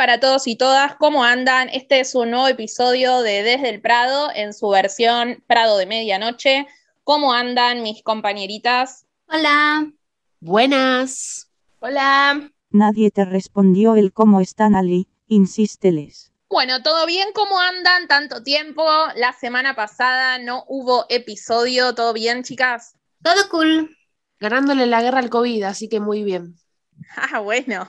Para todos y todas, ¿cómo andan? Este es un nuevo episodio de Desde el Prado en su versión Prado de Medianoche. ¿Cómo andan mis compañeritas? Hola. Buenas. Hola. Nadie te respondió el cómo están Ali, insísteles. Bueno, ¿todo bien? ¿Cómo andan? Tanto tiempo. La semana pasada no hubo episodio. ¿Todo bien, chicas? Todo cool. Ganándole la guerra al COVID, así que muy bien. Ah, bueno.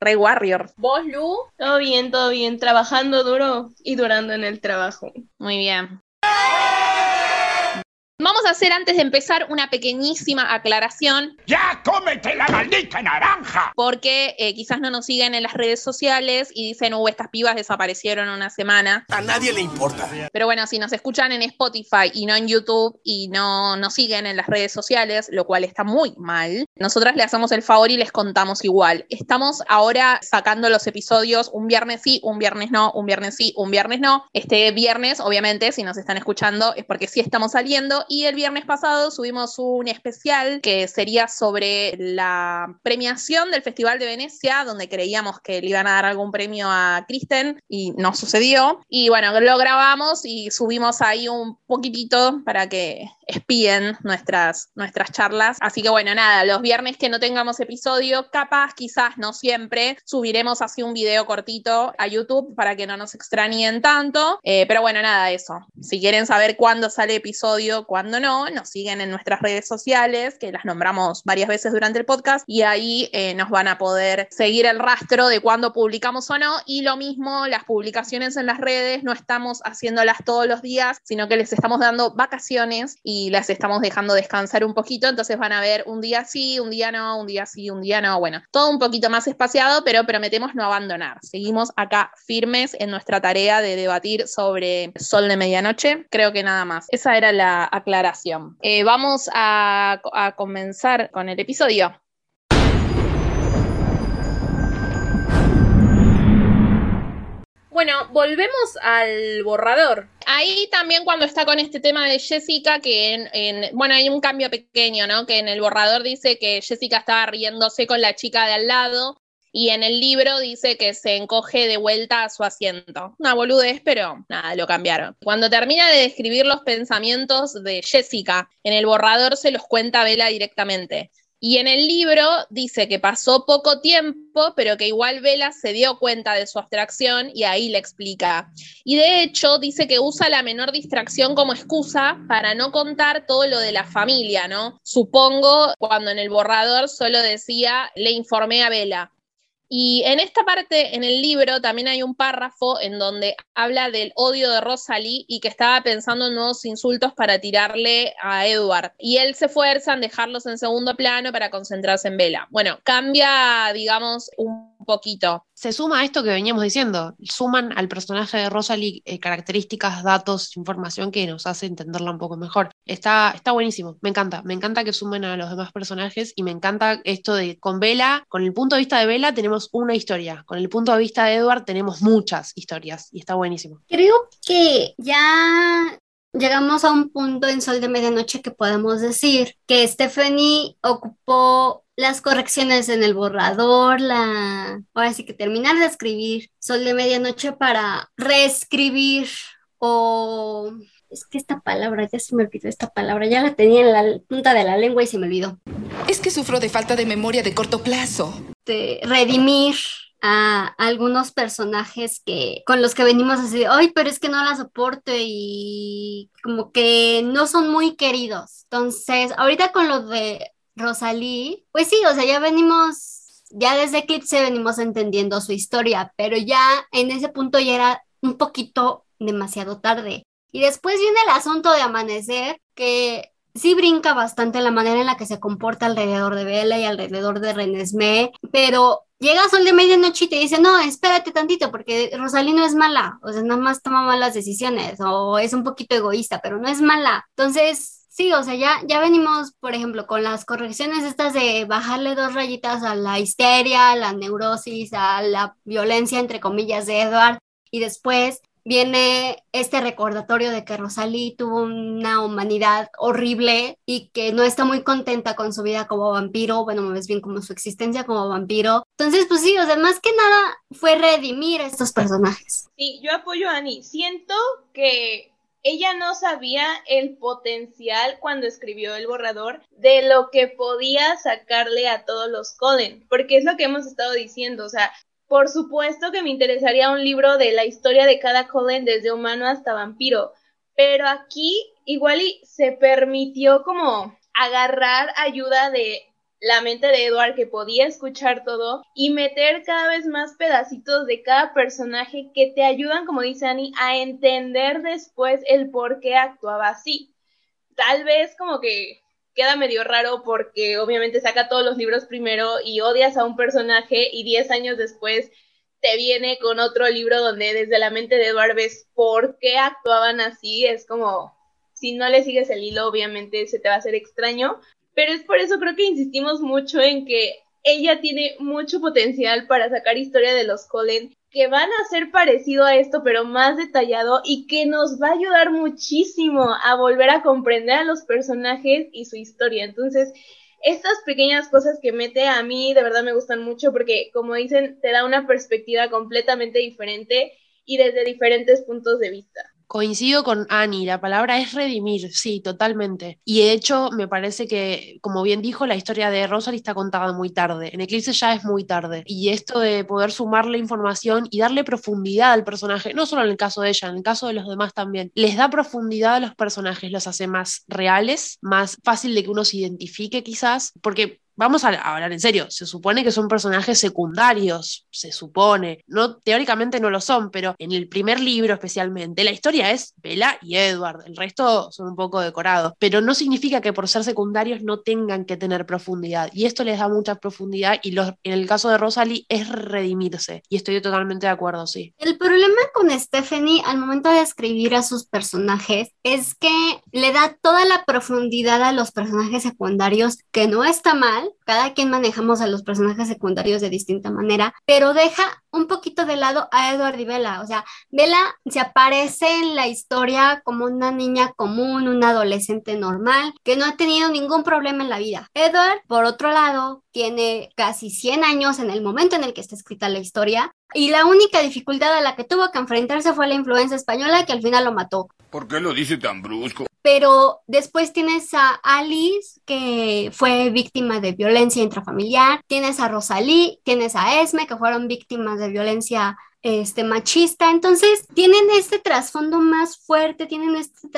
Rey Warrior. ¿Vos, Lu? Todo bien, todo bien. Trabajando duro y durando en el trabajo. Muy bien. Vamos a hacer antes de empezar una pequeñísima aclaración. ¡Ya cómete la maldita naranja! Porque eh, quizás no nos siguen en las redes sociales y dicen, uh, estas pibas desaparecieron una semana. A nadie le importa. Pero bueno, si nos escuchan en Spotify y no en YouTube y no nos siguen en las redes sociales, lo cual está muy mal, nosotras le hacemos el favor y les contamos igual. Estamos ahora sacando los episodios un viernes sí, un viernes no, un viernes sí, un viernes no. Este viernes, obviamente, si nos están escuchando, es porque sí estamos saliendo y el viernes pasado subimos un especial que sería sobre la premiación del Festival de Venecia, donde creíamos que le iban a dar algún premio a Kristen y no sucedió. Y bueno, lo grabamos y subimos ahí un poquitito para que espíen nuestras, nuestras charlas. Así que bueno, nada, los viernes que no tengamos episodio, capaz, quizás, no siempre, subiremos así un video cortito a YouTube para que no nos extrañen tanto. Eh, pero bueno, nada, eso. Si quieren saber cuándo sale episodio, cuándo no, nos siguen en nuestras redes sociales, que las nombramos varias veces durante el podcast, y ahí eh, nos van a poder seguir el rastro de cuándo publicamos o no. Y lo mismo, las publicaciones en las redes, no estamos haciéndolas todos los días, sino que les estamos dando vacaciones y las estamos dejando descansar un poquito, entonces van a ver un día sí, un día no, un día sí, un día no, bueno, todo un poquito más espaciado, pero prometemos no abandonar. Seguimos acá firmes en nuestra tarea de debatir sobre Sol de Medianoche, creo que nada más. Esa era la aclaración. Eh, vamos a, a comenzar con el episodio. Bueno, volvemos al borrador. Ahí también cuando está con este tema de Jessica, que en, en, bueno, hay un cambio pequeño, ¿no? Que en el borrador dice que Jessica estaba riéndose con la chica de al lado y en el libro dice que se encoge de vuelta a su asiento. Una boludez, pero nada, lo cambiaron. Cuando termina de describir los pensamientos de Jessica, en el borrador se los cuenta Bella directamente. Y en el libro dice que pasó poco tiempo, pero que igual Vela se dio cuenta de su abstracción y ahí le explica. Y de hecho dice que usa la menor distracción como excusa para no contar todo lo de la familia, ¿no? Supongo cuando en el borrador solo decía, le informé a Vela. Y en esta parte, en el libro, también hay un párrafo en donde habla del odio de Rosalie y que estaba pensando en nuevos insultos para tirarle a Edward. Y él se esfuerza en dejarlos en segundo plano para concentrarse en Bella. Bueno, cambia, digamos, un poquito. Se suma a esto que veníamos diciendo, suman al personaje de Rosalie eh, características, datos, información que nos hace entenderla un poco mejor. Está, está buenísimo, me encanta, me encanta que sumen a los demás personajes y me encanta esto de con Bella, con el punto de vista de Bella tenemos una historia, con el punto de vista de Edward tenemos muchas historias y está buenísimo. Creo que ya llegamos a un punto en Sol de Medianoche que podemos decir que Stephanie ocupó las correcciones en el borrador, la ahora sí que terminar de escribir Sol de Medianoche para reescribir o es que esta palabra, ya se me olvidó esta palabra, ya la tenía en la punta de la lengua y se me olvidó. Es que sufro de falta de memoria de corto plazo. De redimir a algunos personajes que con los que venimos así, ay, pero es que no la soporto y como que no son muy queridos. Entonces, ahorita con lo de Rosalí, pues sí, o sea, ya venimos, ya desde Eclipse venimos entendiendo su historia, pero ya en ese punto ya era un poquito demasiado tarde. Y después viene el asunto de Amanecer, que sí brinca bastante la manera en la que se comporta alrededor de Bella y alrededor de Renesmee, pero llega Sol de Medianoche y te dice, no, espérate tantito, porque Rosalí no es mala, o sea, nada más toma malas decisiones, o es un poquito egoísta, pero no es mala. Entonces, Sí, o sea, ya, ya venimos, por ejemplo, con las correcciones estas de bajarle dos rayitas a la histeria, a la neurosis, a la violencia, entre comillas, de Edward, y después viene este recordatorio de que Rosalie tuvo una humanidad horrible y que no está muy contenta con su vida como vampiro, bueno, más bien como su existencia como vampiro. Entonces, pues sí, o sea, más que nada fue redimir a estos personajes. Sí, yo apoyo a Annie. Siento que ella no sabía el potencial cuando escribió el borrador de lo que podía sacarle a todos los Coden, porque es lo que hemos estado diciendo, o sea, por supuesto que me interesaría un libro de la historia de cada Coden desde humano hasta vampiro, pero aquí igual se permitió como agarrar ayuda de la mente de Edward que podía escuchar todo y meter cada vez más pedacitos de cada personaje que te ayudan, como dice Annie, a entender después el por qué actuaba así. Tal vez como que queda medio raro porque obviamente saca todos los libros primero y odias a un personaje y 10 años después te viene con otro libro donde desde la mente de Edward ves por qué actuaban así. Es como, si no le sigues el hilo, obviamente se te va a hacer extraño, pero es por eso creo que insistimos mucho en que ella tiene mucho potencial para sacar historia de los Colen que van a ser parecido a esto pero más detallado y que nos va a ayudar muchísimo a volver a comprender a los personajes y su historia. Entonces, estas pequeñas cosas que mete a mí de verdad me gustan mucho porque como dicen, te da una perspectiva completamente diferente y desde diferentes puntos de vista. Coincido con Annie, la palabra es redimir, sí, totalmente. Y de hecho, me parece que, como bien dijo, la historia de Rosalie está contada muy tarde. En Eclipse ya es muy tarde. Y esto de poder sumarle información y darle profundidad al personaje, no solo en el caso de ella, en el caso de los demás también, les da profundidad a los personajes, los hace más reales, más fácil de que uno se identifique quizás, porque vamos a hablar en serio, se supone que son personajes secundarios, se supone, no teóricamente no lo son, pero en el primer libro especialmente la historia es Bella y Edward, el resto son un poco decorados, pero no significa que por ser secundarios no tengan que tener profundidad y esto les da mucha profundidad y los, en el caso de Rosalie es redimirse y estoy totalmente de acuerdo, sí. El problema con Stephanie al momento de escribir a sus personajes es que le da toda la profundidad a los personajes secundarios que no está mal, cada quien manejamos a los personajes secundarios de distinta manera, pero deja un poquito de lado a Edward y Bella. O sea, Bella se aparece en la historia como una niña común, una adolescente normal, que no ha tenido ningún problema en la vida. Edward, por otro lado, tiene casi 100 años en el momento en el que está escrita la historia, y la única dificultad a la que tuvo que enfrentarse fue la influencia española que al final lo mató. ¿Por qué lo dice tan brusco? Pero después tienes a Alice, que fue víctima de violencia intrafamiliar, tienes a Rosalí, tienes a Esme, que fueron víctimas de violencia este, machista. Entonces, tienen este trasfondo más fuerte, tienen este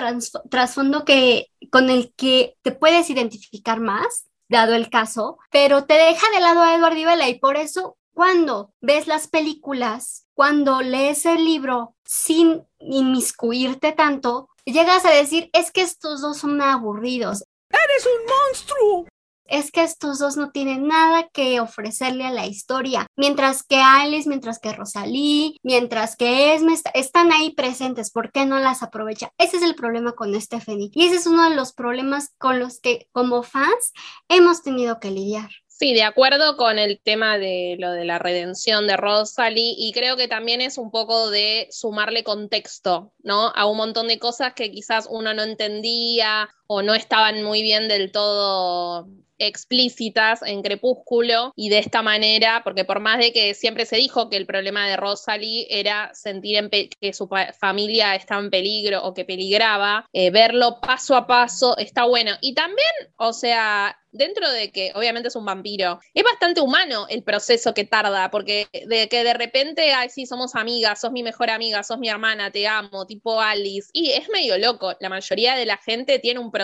trasfondo que, con el que te puedes identificar más, dado el caso, pero te deja de lado a Edward Vela y por eso cuando ves las películas, cuando lees el libro sin inmiscuirte tanto, llegas a decir, es que estos dos son aburridos. ¡Eres un monstruo! Es que estos dos no tienen nada que ofrecerle a la historia. Mientras que Alice, mientras que Rosalí, mientras que Esme están ahí presentes, ¿por qué no las aprovecha? Ese es el problema con Stephanie. Y ese es uno de los problemas con los que como fans hemos tenido que lidiar. Sí, de acuerdo con el tema de lo de la redención de Rosalie y creo que también es un poco de sumarle contexto, ¿no? A un montón de cosas que quizás uno no entendía o no estaban muy bien del todo explícitas en Crepúsculo y de esta manera, porque por más de que siempre se dijo que el problema de Rosalie era sentir que su familia estaba en peligro o que peligraba, eh, verlo paso a paso está bueno. Y también, o sea, dentro de que obviamente es un vampiro, es bastante humano el proceso que tarda, porque de que de repente, ay, sí, somos amigas, sos mi mejor amiga, sos mi hermana, te amo, tipo Alice, y es medio loco, la mayoría de la gente tiene un proceso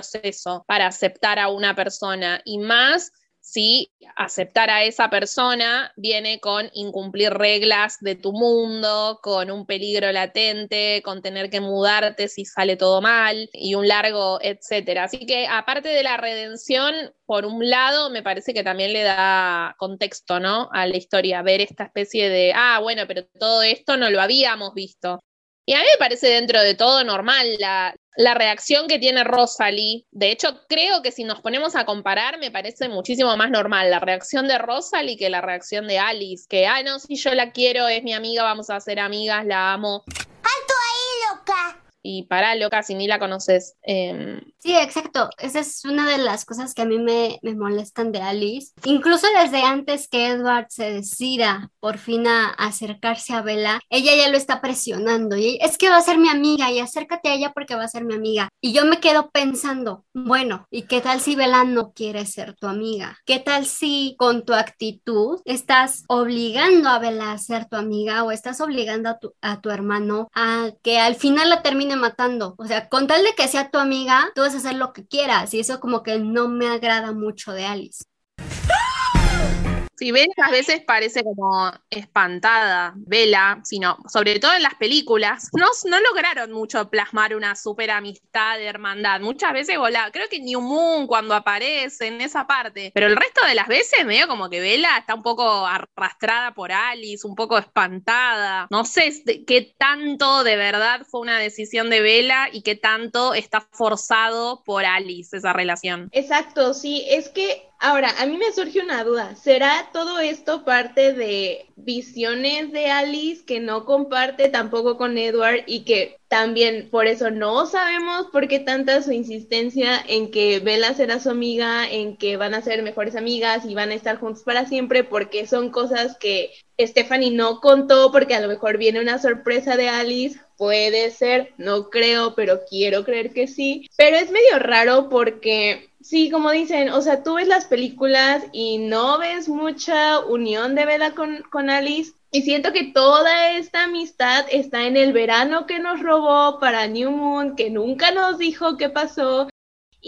para aceptar a una persona, y más si aceptar a esa persona viene con incumplir reglas de tu mundo, con un peligro latente, con tener que mudarte si sale todo mal y un largo etcétera. Así que aparte de la redención, por un lado, me parece que también le da contexto, ¿no? A la historia, ver esta especie de, ah, bueno, pero todo esto no lo habíamos visto. Y a mí me parece dentro de todo normal la, la reacción que tiene Rosalie. De hecho, creo que si nos ponemos a comparar, me parece muchísimo más normal la reacción de Rosalie que la reacción de Alice. Que, ah, no, si yo la quiero, es mi amiga, vamos a ser amigas, la amo. ¡Alto ahí, loca! Y para, loca, si ni la conoces. Em, Sí, exacto. Esa es una de las cosas que a mí me, me molestan de Alice. Incluso desde antes que Edward se decida por fin a acercarse a Bella, ella ya lo está presionando. Y es que va a ser mi amiga y acércate a ella porque va a ser mi amiga. Y yo me quedo pensando, bueno, ¿y qué tal si Bella no quiere ser tu amiga? ¿Qué tal si con tu actitud estás obligando a Bella a ser tu amiga o estás obligando a tu, a tu hermano a que al final la termine matando? O sea, con tal de que sea tu amiga, tú a hacer lo que quieras y eso como que no me agrada mucho de Alice. Si ven, a veces parece como espantada, Vela, sino, sobre todo en las películas, no, lograron mucho plasmar una super amistad de hermandad. Muchas veces volá, creo que New Moon cuando aparece en esa parte, pero el resto de las veces medio como que Vela está un poco arrastrada por Alice, un poco espantada. No sé qué tanto de verdad fue una decisión de Vela y qué tanto está forzado por Alice esa relación. Exacto, sí, es que Ahora, a mí me surge una duda. ¿Será todo esto parte de visiones de Alice que no comparte tampoco con Edward y que también por eso no sabemos por qué tanta su insistencia en que Bella será su amiga, en que van a ser mejores amigas y van a estar juntos para siempre, porque son cosas que Stephanie no contó porque a lo mejor viene una sorpresa de Alice? Puede ser, no creo, pero quiero creer que sí. Pero es medio raro porque Sí, como dicen, o sea, tú ves las películas y no ves mucha unión de Bella con, con Alice. Y siento que toda esta amistad está en el verano que nos robó para New Moon, que nunca nos dijo qué pasó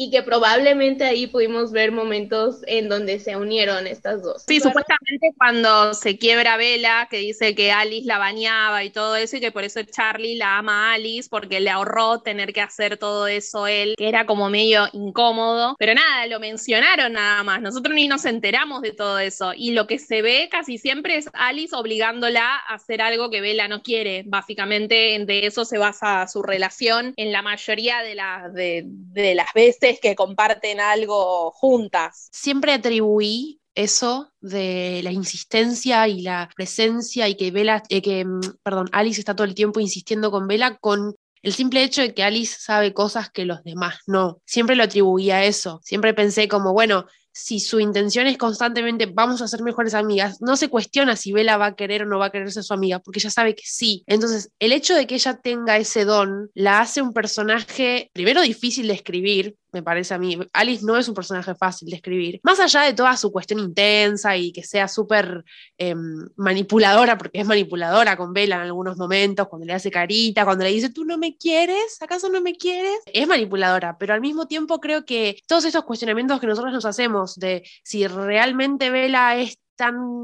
y que probablemente ahí pudimos ver momentos en donde se unieron estas dos. Sí, supuestamente cuando se quiebra Vela, que dice que Alice la bañaba y todo eso, y que por eso Charlie la ama a Alice, porque le ahorró tener que hacer todo eso él, que era como medio incómodo. Pero nada, lo mencionaron nada más. Nosotros ni nos enteramos de todo eso. Y lo que se ve casi siempre es Alice obligándola a hacer algo que Vela no quiere. Básicamente, de eso se basa su relación en la mayoría de, de, de las veces que comparten algo juntas. Siempre atribuí eso de la insistencia y la presencia y que Bella, eh, que, mm, perdón, Alice está todo el tiempo insistiendo con Bella con el simple hecho de que Alice sabe cosas que los demás no. Siempre lo atribuía a eso. Siempre pensé como, bueno, si su intención es constantemente vamos a ser mejores amigas, no se cuestiona si Bella va a querer o no va a querer ser su amiga, porque ella sabe que sí. Entonces, el hecho de que ella tenga ese don la hace un personaje, primero difícil de escribir, me parece a mí. Alice no es un personaje fácil de escribir. Más allá de toda su cuestión intensa y que sea súper em, manipuladora, porque es manipuladora con Bella en algunos momentos, cuando le hace carita, cuando le dice, tú no me quieres, ¿acaso no me quieres? Es manipuladora, pero al mismo tiempo creo que todos estos cuestionamientos que nosotros nos hacemos de si realmente Bella es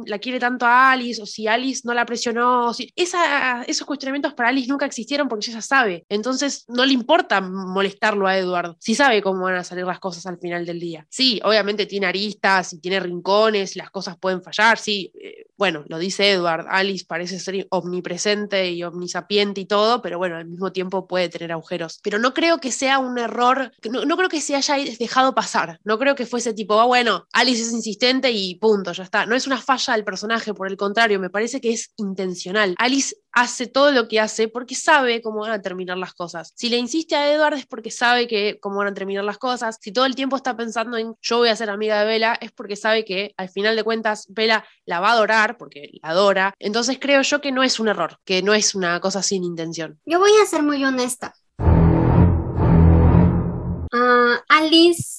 la quiere tanto a Alice, o si Alice no la presionó, si, esa, esos cuestionamientos para Alice nunca existieron porque ella sabe. Entonces no le importa molestarlo a Edward, si sabe cómo van a salir las cosas al final del día. Sí, obviamente tiene aristas y tiene rincones, las cosas pueden fallar, sí. Eh, bueno, lo dice Edward, Alice parece ser omnipresente y omnisapiente y todo, pero bueno, al mismo tiempo puede tener agujeros. Pero no creo que sea un error, no, no creo que se haya dejado pasar, no creo que fuese tipo, ah, bueno, Alice es insistente y punto, ya está. No es una falla del personaje, por el contrario, me parece que es intencional. Alice hace todo lo que hace porque sabe cómo van a terminar las cosas. Si le insiste a Edward es porque sabe que cómo van a terminar las cosas. Si todo el tiempo está pensando en yo voy a ser amiga de Bella, es porque sabe que al final de cuentas Bella la va a adorar porque la adora. Entonces creo yo que no es un error, que no es una cosa sin intención. Yo voy a ser muy honesta. Ah, Alice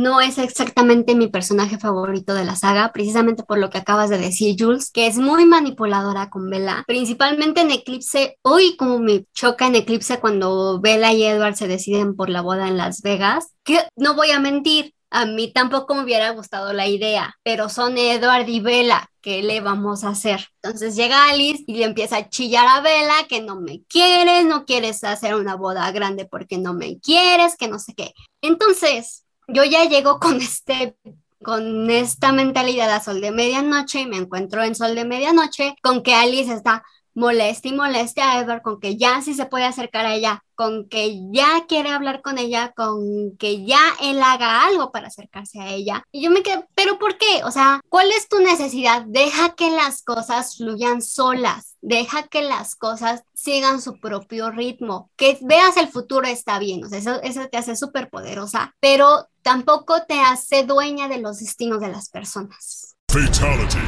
no es exactamente mi personaje favorito de la saga, precisamente por lo que acabas de decir, Jules, que es muy manipuladora con Bella, principalmente en Eclipse. Hoy como me choca en Eclipse cuando Bella y Edward se deciden por la boda en Las Vegas, que no voy a mentir, a mí tampoco me hubiera gustado la idea, pero son Edward y Bella. ¿Qué le vamos a hacer? Entonces llega Alice y le empieza a chillar a Bella que no me quieres, no quieres hacer una boda grande porque no me quieres, que no sé qué. Entonces, yo ya llego con este con esta mentalidad a sol de medianoche y me encuentro en sol de medianoche con que Alice está molesta y molesta a Edward con que ya sí se puede acercar a ella con que ya quiere hablar con ella, con que ya él haga algo para acercarse a ella. Y yo me quedé, pero ¿por qué? O sea, ¿cuál es tu necesidad? Deja que las cosas fluyan solas, deja que las cosas sigan su propio ritmo. Que veas el futuro está bien, o sea, eso, eso te hace súper poderosa, pero tampoco te hace dueña de los destinos de las personas. Fatality.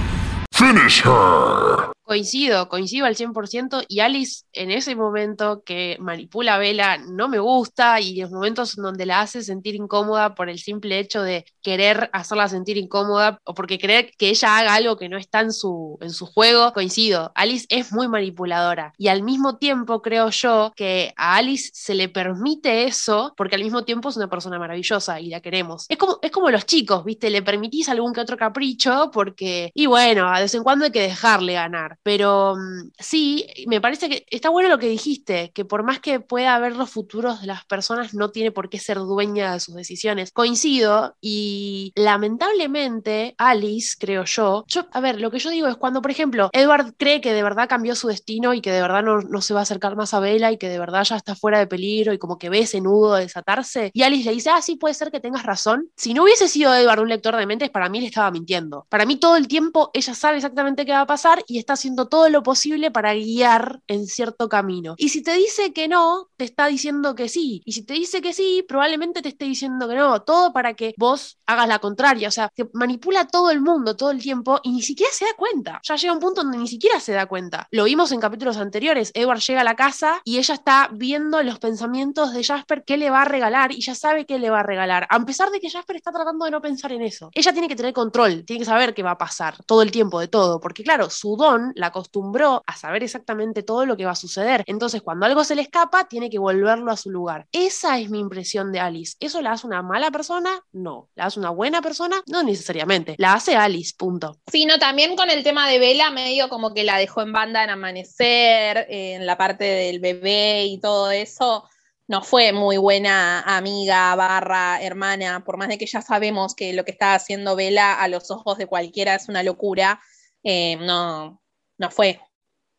Finish her. Coincido, coincido al 100% y Alice en ese momento que manipula a Vela no me gusta y los momentos en donde la hace sentir incómoda por el simple hecho de querer hacerla sentir incómoda o porque creer que ella haga algo que no está en su, juego, coincido. Alice es muy manipuladora y al mismo tiempo creo yo que a Alice se le permite eso porque al mismo tiempo es una persona maravillosa y la queremos. Es como, es como los chicos, ¿viste? Le permitís algún que otro capricho porque, y bueno, a vez en cuando hay que dejarle ganar. Pero mm, sí, me parece que está bueno lo que dijiste, que por más que pueda ver los futuros de las personas, no tiene por qué ser dueña de sus decisiones. Coincido y lamentablemente Alice, creo yo, yo, a ver, lo que yo digo es cuando, por ejemplo, Edward cree que de verdad cambió su destino y que de verdad no, no se va a acercar más a Bella y que de verdad ya está fuera de peligro y como que ve ese nudo desatarse, y Alice le dice, ah, sí, puede ser que tengas razón. Si no hubiese sido Edward un lector de mentes, para mí le estaba mintiendo. Para mí todo el tiempo ella sabe exactamente qué va a pasar y está haciendo todo lo posible para guiar en cierto camino. Y si te dice que no, te está diciendo que sí. Y si te dice que sí, probablemente te esté diciendo que no. Todo para que vos hagas la contraria. O sea, que manipula todo el mundo todo el tiempo y ni siquiera se da cuenta. Ya llega un punto donde ni siquiera se da cuenta. Lo vimos en capítulos anteriores. Edward llega a la casa y ella está viendo los pensamientos de Jasper, qué le va a regalar y ya sabe qué le va a regalar. A pesar de que Jasper está tratando de no pensar en eso. Ella tiene que tener control, tiene que saber qué va a pasar todo el tiempo de todo. Porque claro, su don la acostumbró a saber exactamente todo lo que va a suceder. Entonces, cuando algo se le escapa, tiene que volverlo a su lugar. Esa es mi impresión de Alice. ¿Eso la hace una mala persona? No. ¿La hace una buena persona? No necesariamente. La hace Alice, punto. Sino también con el tema de Vela, medio como que la dejó en banda en Amanecer, en la parte del bebé y todo eso no fue muy buena amiga, barra, hermana, por más de que ya sabemos que lo que está haciendo Vela a los ojos de cualquiera es una locura, eh, no, no fue,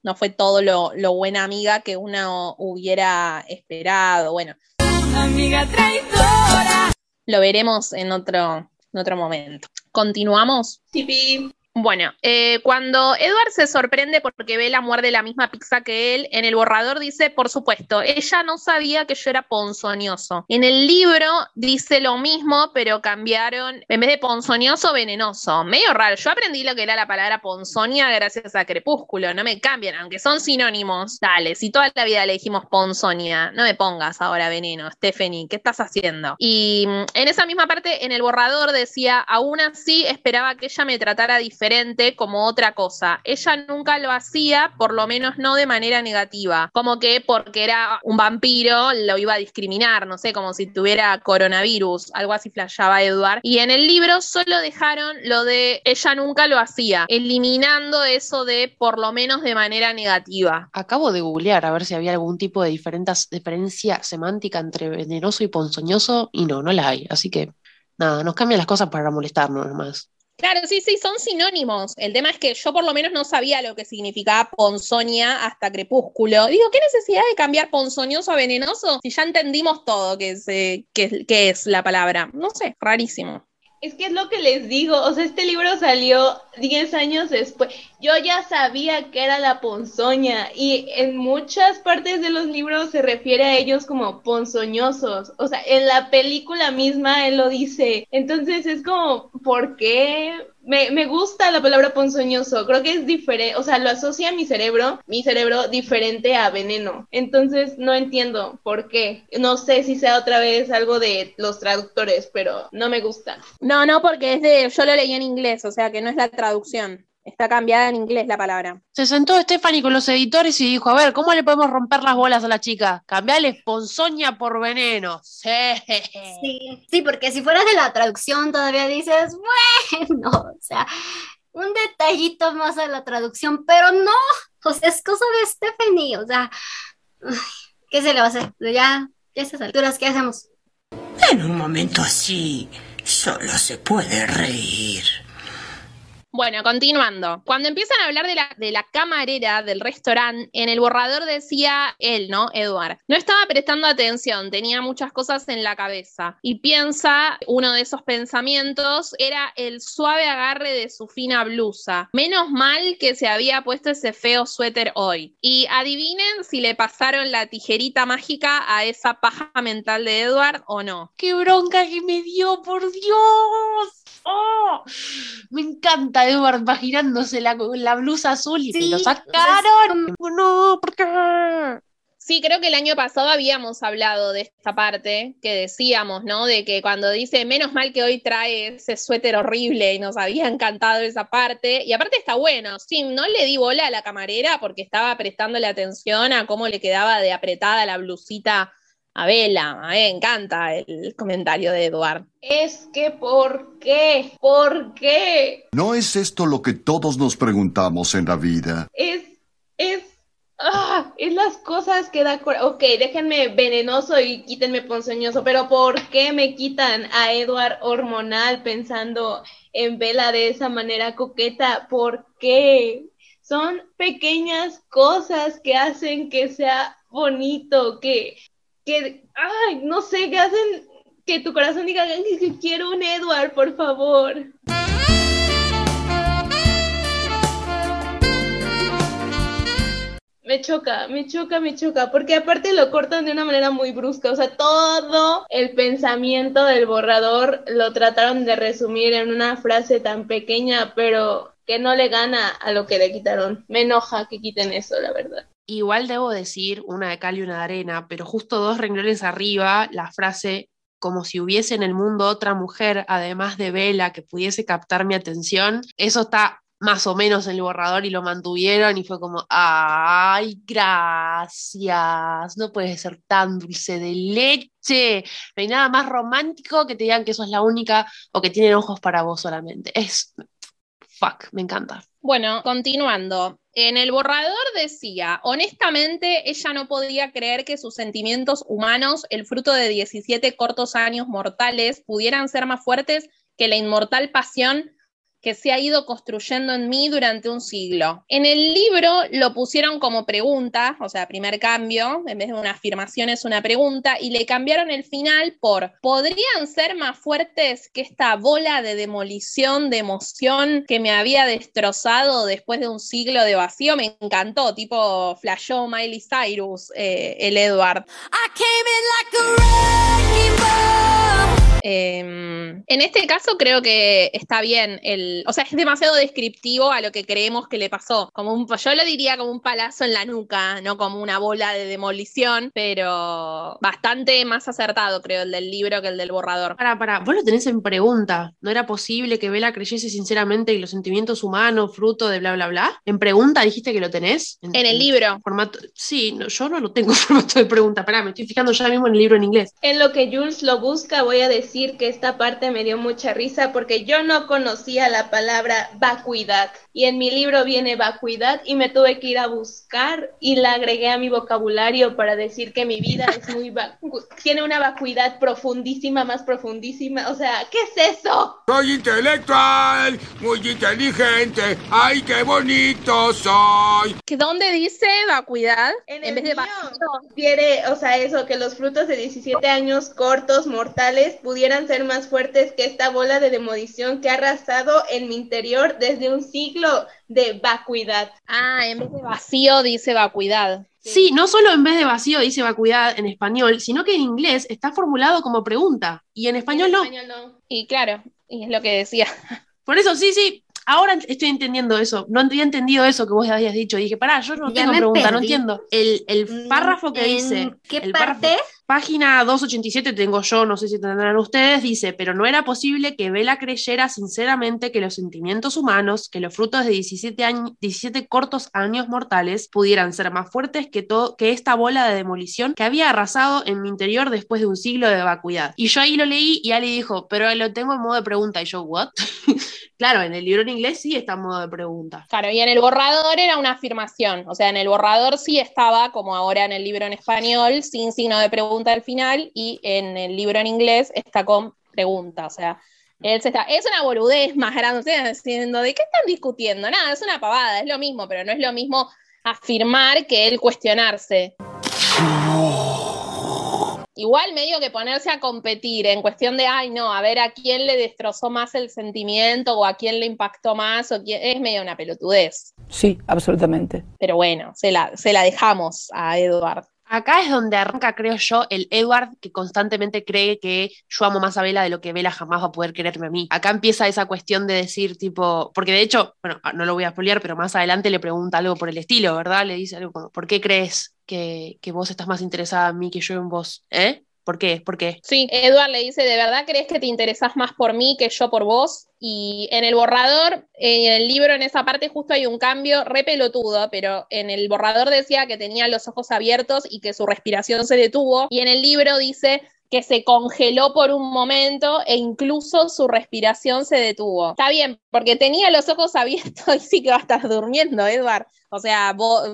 no fue todo lo, lo, buena amiga que uno hubiera esperado. Bueno, amiga traidora. Lo veremos en otro, en otro momento. ¿Continuamos? Sí, bueno, eh, cuando Edward se sorprende porque Bella muerde la misma pizza que él, en el borrador dice, por supuesto, ella no sabía que yo era ponzoñoso. En el libro dice lo mismo, pero cambiaron, en vez de ponzoñoso, venenoso. Medio raro. Yo aprendí lo que era la palabra ponzoña gracias a Crepúsculo. No me cambian, aunque son sinónimos. Dale, si toda la vida le dijimos ponzoña, no me pongas ahora veneno, Stephanie, ¿qué estás haciendo? Y mm, en esa misma parte, en el borrador decía, aún así esperaba que ella me tratara diferente como otra cosa. Ella nunca lo hacía, por lo menos no de manera negativa, como que porque era un vampiro lo iba a discriminar, no sé, como si tuviera coronavirus, algo así flashaba Edward. Y en el libro solo dejaron lo de ella nunca lo hacía, eliminando eso de por lo menos de manera negativa. Acabo de googlear a ver si había algún tipo de diferencia semántica entre venenoso y ponzoñoso y no, no la hay. Así que nada, nos cambian las cosas para molestarnos nomás. Claro, sí, sí, son sinónimos. El tema es que yo por lo menos no sabía lo que significaba ponzoña hasta crepúsculo. Digo, ¿qué necesidad de cambiar ponzoñoso a venenoso si ya entendimos todo que es, eh, que, es la palabra? No sé, rarísimo. Es que es lo que les digo, o sea, este libro salió 10 años después. Yo ya sabía que era la ponzoña y en muchas partes de los libros se refiere a ellos como ponzoñosos. O sea, en la película misma él lo dice. Entonces es como, ¿por qué me, me, gusta la palabra ponzoñoso, creo que es diferente, o sea, lo asocia a mi cerebro, mi cerebro diferente a veneno. Entonces no entiendo por qué. No sé si sea otra vez algo de los traductores, pero no me gusta. No, no, porque es de, yo lo leí en inglés, o sea que no es la traducción. Está cambiada en inglés la palabra. Se sentó Stephanie con los editores y dijo, a ver, ¿cómo le podemos romper las bolas a la chica? Cambiarle ponzoña por veneno. Sí. sí. Sí, porque si fueras de la traducción todavía dices, bueno, o sea, un detallito más de la traducción, pero no, o sea, es cosa de Stephanie, o sea, ¿qué se le va a hacer? Ya, ya a esas alturas, ¿qué hacemos? En un momento así, solo se puede reír. Bueno, continuando. Cuando empiezan a hablar de la, camarera del restaurante, en el borrador decía él, ¿no? Edward. No estaba prestando atención, tenía muchas cosas en la cabeza. Y piensa, uno de esos pensamientos era el suave agarre de su fina blusa. Menos mal que se había puesto ese feo suéter hoy. Y adivinen si le pasaron la tijerita mágica a esa paja mental de Edward o no. ¡Qué bronca que me dio, por Dios! Me encanta Edward imaginándose la, la blusa azul y me lo sacaron. No, ¿por qué? Sí, creo que el año pasado habíamos hablado de esta parte que decíamos, ¿no? De que cuando dice, menos mal que hoy trae ese suéter horrible y nos había encantado esa parte. Y aparte está bueno, sí, no le di bola a la camarera porque estaba prestándole atención a cómo le quedaba de apretada la blusita a Vela. A mí me encanta el comentario de Eduard. Es que, ¿por qué? ¿Por qué? ¿No es esto lo que todos nos preguntamos en la vida? Es, es, ah, es las cosas que da Ok, déjenme venenoso y quítenme ponzoñoso, pero ¿por qué me quitan a Edward hormonal pensando en Vela de esa manera coqueta? ¿Por qué? Son pequeñas cosas que hacen que sea bonito, que que, ay, no sé, que hacen que tu corazón diga que quiero un Edward, por favor. Me choca, me choca, me choca, porque aparte lo cortan de una manera muy brusca, o sea, todo el pensamiento del borrador lo trataron de resumir en una frase tan pequeña, pero que no le gana a lo que le quitaron. Me enoja que quiten eso, la verdad. Igual debo decir una de cal y una de arena, pero justo dos renglones arriba, la frase como si hubiese en el mundo otra mujer, además de Vela, que pudiese captar mi atención, eso está más o menos en el borrador y lo mantuvieron y fue como, ay, gracias, no puedes ser tan dulce de leche, no hay nada más romántico que te digan que eso es la única o que tienen ojos para vos solamente. Es, fuck, me encanta. Bueno, continuando. En el borrador decía, honestamente, ella no podía creer que sus sentimientos humanos, el fruto de 17 cortos años mortales, pudieran ser más fuertes que la inmortal pasión que se ha ido construyendo en mí durante un siglo. En el libro lo pusieron como pregunta, o sea, primer cambio, en vez de una afirmación es una pregunta, y le cambiaron el final por, ¿podrían ser más fuertes que esta bola de demolición, de emoción que me había destrozado después de un siglo de vacío? Me encantó, tipo flashó Miley Cyrus, eh, el Edward. Em, en este caso creo que está bien, el, o sea, es demasiado descriptivo a lo que creemos que le pasó. Como un, yo lo diría como un palazo en la nuca, no como una bola de demolición, pero bastante más acertado creo el del libro que el del borrador. Para, para, vos lo tenés en pregunta. ¿No era posible que Vela creyese sinceramente en los sentimientos humanos, fruto de bla, bla, bla? En pregunta dijiste que lo tenés. En, el libro. Formato, sí, yo no lo tengo en formato de pregunta. Pará, me estoy fijando ya mismo en el libro en inglés. En lo que Jules lo busca, voy a decir que esta parte me dio mucha risa porque yo no conocía la palabra vacuidad y en mi libro viene vacuidad y me tuve que ir a buscar y la agregué a mi vocabulario para decir que mi vida es muy tiene una vacuidad profundísima, más profundísima, o sea, ¿qué es eso? Soy intelectual, muy inteligente, ay qué bonito soy. ¿Que dónde dice vacuidad? En, vez de Quiere, o sea, eso que los frutos de 17 años cortos mortales pudieran pudieran ser más fuertes que esta bola de demolición que ha arrasado en mi interior desde un siglo de vacuidad. Ah, en vez de vacío dice vacuidad. Sí, no solo en vez de vacío dice vacuidad en español, sino que en inglés está formulado como pregunta y en español, no. Y claro, y es lo que decía. Por eso, sí, sí. Ahora estoy entendiendo eso. No había entendido eso que vos habías dicho. dije, pará, yo no Ya tengo pregunta, no entiendo. El, el Mm, párrafo que ¿en dice. qué el párrafo- parte? Página 287 tengo yo, no sé si tendrán ustedes, dice, pero no era posible que Vela creyera sinceramente que los sentimientos humanos, que los frutos de 17, años, 17 cortos años mortales, pudieran ser más fuertes que, todo, que esta bola de demolición que había arrasado en mi interior después de un siglo de vacuidad. Y yo ahí lo leí y Ali dijo, pero lo tengo en modo de pregunta. Y yo, ¿what? claro, en el libro en inglés sí está en modo de pregunta. Claro, y en el borrador era una afirmación, o sea, en el borrador sí estaba, como ahora en el libro en español, sin signo de pregunta al final, y en el libro en inglés está con pregunta, o sea, él se está, es una boludez más grande, diciendo, ¿de qué están discutiendo? Nada, es una pavada, es lo mismo, pero no es lo mismo afirmar que él cuestionarse. Igual medio que ponerse a competir en cuestión de, ay no, a ver a quién le destrozó más el sentimiento o a quién le impactó más, o quién, es medio una pelotudez. Sí, absolutamente. Pero bueno, se la, se la dejamos a Edward. Acá es donde arranca, creo yo, el Edward que constantemente cree que yo amo más a Vela de lo que Vela jamás va a poder quererme a mí. Acá empieza esa cuestión de decir, tipo, porque de hecho, bueno, no lo voy a spoilear, pero más adelante le pregunta algo por el estilo, ¿verdad? Le dice algo como, ¿por qué crees que, vos estás más interesada en mí que yo en vos? ¿Eh? ¿Por qué? ¿Por qué? Sí, Edward le dice, ¿de verdad crees que te interesás más por mí que yo por vos? Y en el borrador, en el libro, en esa parte justo hay un cambio re pelotudo, pero en el borrador decía que tenía los ojos abiertos y que su respiración se detuvo. Y en el libro dice que se congeló por un momento e incluso su respiración se detuvo. Está bien, porque tenía los ojos abiertos y sí que va a estar durmiendo, Edward. O sea, vos,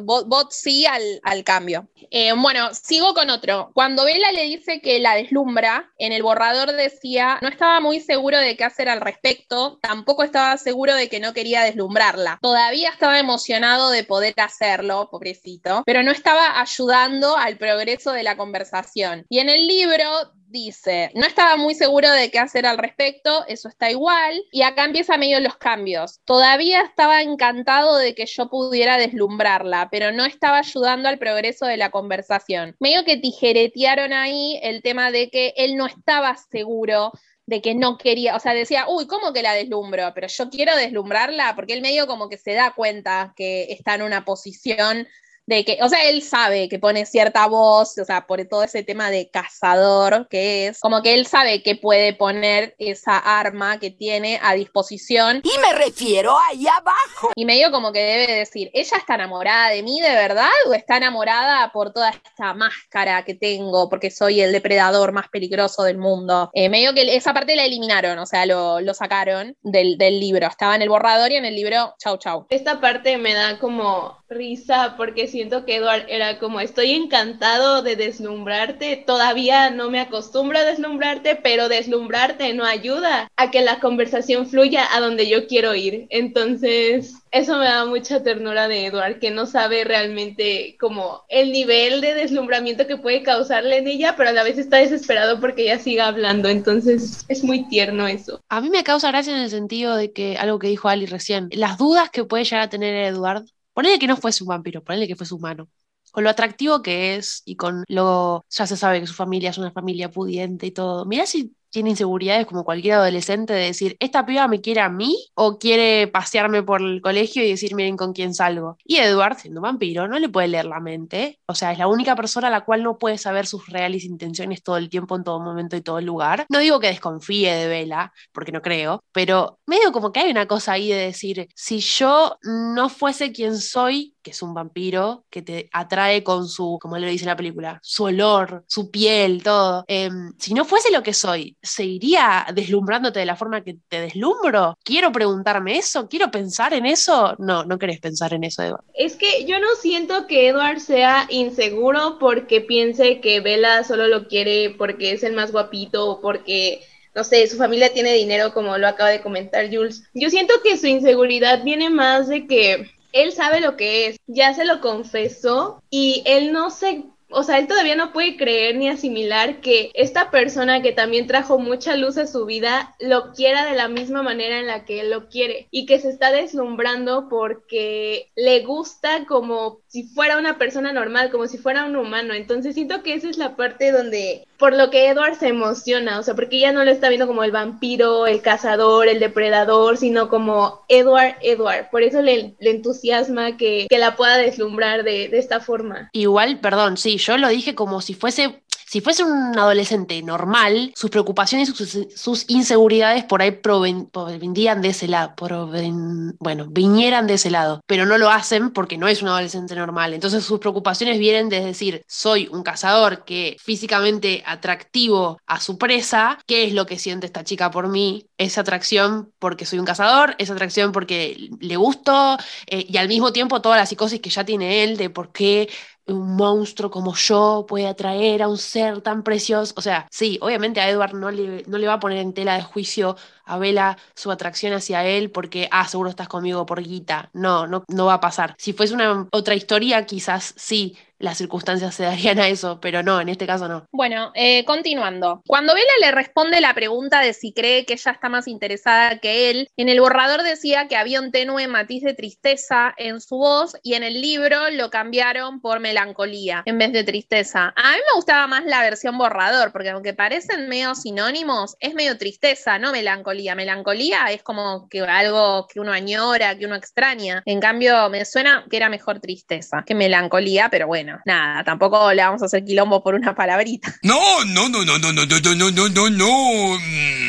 sí al, al cambio. Eh, bueno, sigo con otro. Cuando Bella le dice que la deslumbra, en el borrador decía, no estaba muy seguro de qué hacer al respecto, tampoco estaba seguro de que no quería deslumbrarla. Todavía estaba emocionado de poder hacerlo, pobrecito, pero no estaba ayudando al progreso de la conversación. Y en el libro dice, no estaba muy seguro de qué hacer al respecto, eso está igual, y acá empieza medio los cambios. Todavía estaba encantado de que yo pudiera deslumbrarla, pero no estaba ayudando al progreso de la conversación. Medio que tijeretearon ahí el tema de que él no estaba seguro de que no quería, o sea, decía, uy, ¿cómo que la deslumbro? Pero yo quiero deslumbrarla, porque él medio como que se da cuenta que está en una posición de que, o sea, él sabe que pone cierta voz, o sea, por todo ese tema de cazador que es, como que él sabe que puede poner esa arma que tiene a disposición. Y me refiero ahí abajo. Y medio como que debe decir, ¿ella está enamorada de mí de verdad o está enamorada por toda esta máscara que tengo porque soy el depredador más peligroso del mundo? Eh, medio que esa parte la eliminaron, o sea, lo, lo sacaron del, del libro. Estaba en el borrador y en el libro, chau, chau. Esta parte me da como risa porque siento que Edward era como estoy encantado de deslumbrarte, todavía no me acostumbro a deslumbrarte, pero deslumbrarte no ayuda a que la conversación fluya a donde yo quiero ir. Entonces, eso me da mucha ternura de Edward, que no sabe realmente como el nivel de deslumbramiento que puede causarle en ella, pero a la vez está desesperado porque ella siga hablando. Entonces, es muy tierno eso. A mí me causa gracia en el sentido de que algo que dijo Ali recién, las dudas que puede llegar a tener Edward, ponele que no fuese un vampiro, ponele que fuese humano, con lo atractivo que es y con lo, ya se sabe que su familia es una familia pudiente y todo, mirá si tiene inseguridades como cualquier adolescente de decir, ¿esta piba me quiere a mí o quiere pasearme por el colegio y decir, miren con quién salgo? Y Edward, siendo vampiro, no le puede leer la mente, o sea, es la única persona a la cual no puede saber sus reales intenciones todo el tiempo, en todo momento y todo lugar. No digo que desconfíe de Vela, porque no creo, pero medio como que hay una cosa ahí de decir, si yo no fuese quien soy, que es un vampiro, que te atrae con su, como le dice en la película, su olor, su piel, todo. em, si no fuese lo que soy, ¿seguiría deslumbrándote de la forma que te deslumbro? ¿Quiero preguntarme eso? ¿Quiero pensar en eso? No, no querés pensar en eso, Eva. Es que yo no siento que Edward sea inseguro porque piense que Bella solo lo quiere porque es el más guapito o porque, no sé, su familia tiene dinero como lo acaba de comentar Jules. Yo siento que su inseguridad viene más de que él sabe lo que es, ya se lo confesó y él no se o sea, él todavía no puede creer ni asimilar que esta persona que también trajo mucha luz a su vida lo quiera de la misma manera en la que él lo quiere y que se está deslumbrando porque le gusta como si fuera una persona normal, como si fuera un humano. Entonces siento que esa es la parte donde, por lo que Edward se emociona, o sea, porque ella no lo está viendo como el vampiro, el cazador, el depredador, sino como Edward, Edward. Por eso le, le entusiasma que, que, la pueda deslumbrar de, de esta forma. Igual, perdón, sí, yo lo dije como si fuese si fuese un adolescente normal, sus preocupaciones y sus, inseguridades por ahí provendrían de ese lado, proven, bueno, vinieran de ese lado, pero no lo hacen porque no es un adolescente normal. Entonces sus preocupaciones vienen de decir, soy un cazador que físicamente atractivo a su presa, ¿qué es lo que siente esta chica por mí? Esa atracción porque soy un cazador, esa atracción porque le gusto eh, y al mismo tiempo toda la psicosis que ya tiene él de por qué un monstruo como yo puede atraer a un ser tan precioso. O sea, sí, obviamente a Edward no le, no le va a poner en tela de juicio a Bella su atracción hacia él porque, ah, seguro estás conmigo por guita. No, no, no va a pasar. Si fuese una otra historia, quizás sí, las circunstancias se darían a eso, pero no, en este caso no. Bueno, eh, continuando. Cuando Bella le responde la pregunta de si cree que ella está más interesada que él, en el borrador decía que había un tenue matiz de tristeza en su voz y en el libro lo cambiaron por melancolía en vez de tristeza. A mí me gustaba más la versión borrador, porque aunque parecen medio sinónimos, es medio tristeza, no melancolía. Melancolía es como que algo que uno añora, que uno extraña. En cambio, me suena que era mejor tristeza que melancolía, pero bueno nada, tampoco le vamos a hacer quilombo por una palabrita. No, no, no, no, no, no, no, no, no, no, no.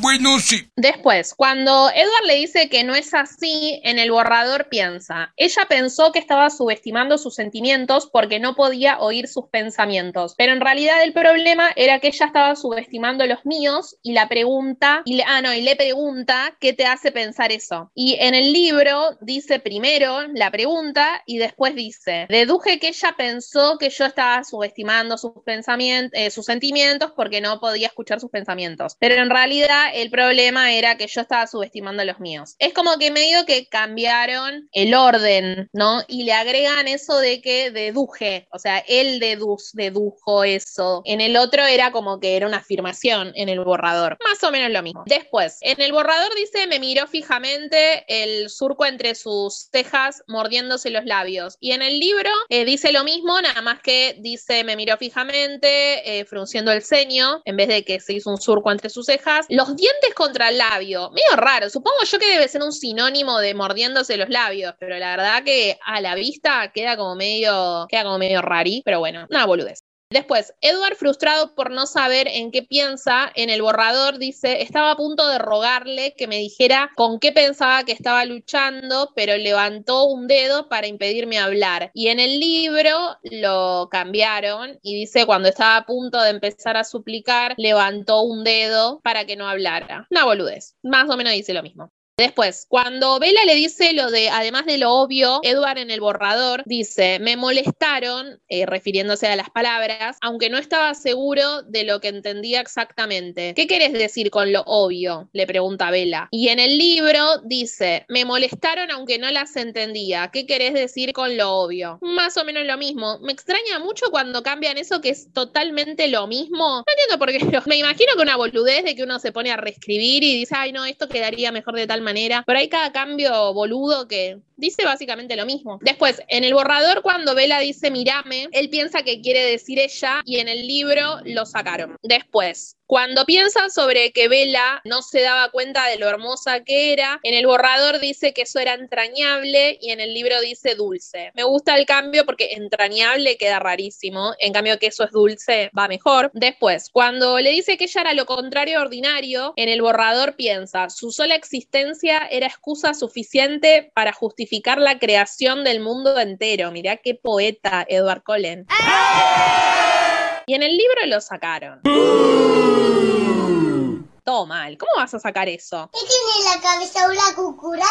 Bueno, sí. Después, cuando Edward le dice que no es así, en el borrador piensa, ella pensó que estaba subestimando sus sentimientos porque no podía oír sus pensamientos, pero en realidad el problema era que ella estaba subestimando los míos y la pregunta, y le, ah, y le pregunta qué te hace pensar eso. Y en el libro dice primero la pregunta y después dice, deduje que ella pensó que yo estaba subestimando sus pensamientos, eh, sus sentimientos porque no podía escuchar sus pensamientos. Pero en realidad el problema era que yo estaba subestimando los míos. Es como que medio que cambiaron el orden, ¿no? Y le agregan eso de que deduje, o sea, él dedujo eso. En el otro era como que era una afirmación en el borrador. Más o menos lo mismo. Después, en el borrador dice, me miró fijamente el surco entre sus cejas mordiéndose los labios. Y en el libro eh, dice lo mismo, nada más que dice, me miró fijamente, eh, frunciendo el ceño, en vez de que se hizo un surco entre sus cejas. Los dientes contra el labio, medio raro. Supongo yo que debe ser un sinónimo de mordiéndose los labios, pero la verdad que a la vista queda como medio, queda como medio rari, pero bueno, una boludez. Después, Edward, frustrado por no saber en qué piensa, en el borrador dice, estaba a punto de rogarle que me dijera con qué pensaba que estaba luchando, pero levantó un dedo para impedirme hablar. Y en el libro lo cambiaron y dice, cuando estaba a punto de empezar a suplicar, levantó un dedo para que no hablara. Una boludez. Más o menos dice lo mismo. Después, cuando Bella le dice lo de, además de lo obvio, Edward en el borrador dice, me molestaron, eh, refiriéndose a las palabras, aunque no estaba seguro de lo que entendía exactamente. ¿Qué querés decir con lo obvio? Le pregunta Bella. Y en el libro dice, me molestaron aunque no las entendía. ¿Qué querés decir con lo obvio? Más o menos lo mismo. Me extraña mucho cuando cambian eso que es totalmente lo mismo. No entiendo por qué. Me imagino que una boludez de que uno se pone a reescribir y dice, ay no, esto quedaría mejor de tal manera pero hay cada cambio boludo que dice básicamente lo mismo. Después, en el borrador, cuando Bella dice mirame, él piensa que quiere decir ella y en el libro lo sacaron. Después, cuando piensa sobre que Bella no se daba cuenta de lo hermosa que era, en el borrador dice que eso era entrañable y en el libro dice dulce. Me gusta el cambio porque entrañable queda rarísimo, en cambio que eso es dulce va mejor. Después, cuando le dice que ella era lo contrario ordinario, en el borrador piensa, su sola existencia era excusa suficiente para justificar la creación del mundo entero. Mirá qué poeta Edward Cullen. Y en el libro lo sacaron. Todo mal. ¿Cómo vas a sacar eso? ¿Qué tiene en la cabeza una cucuracha?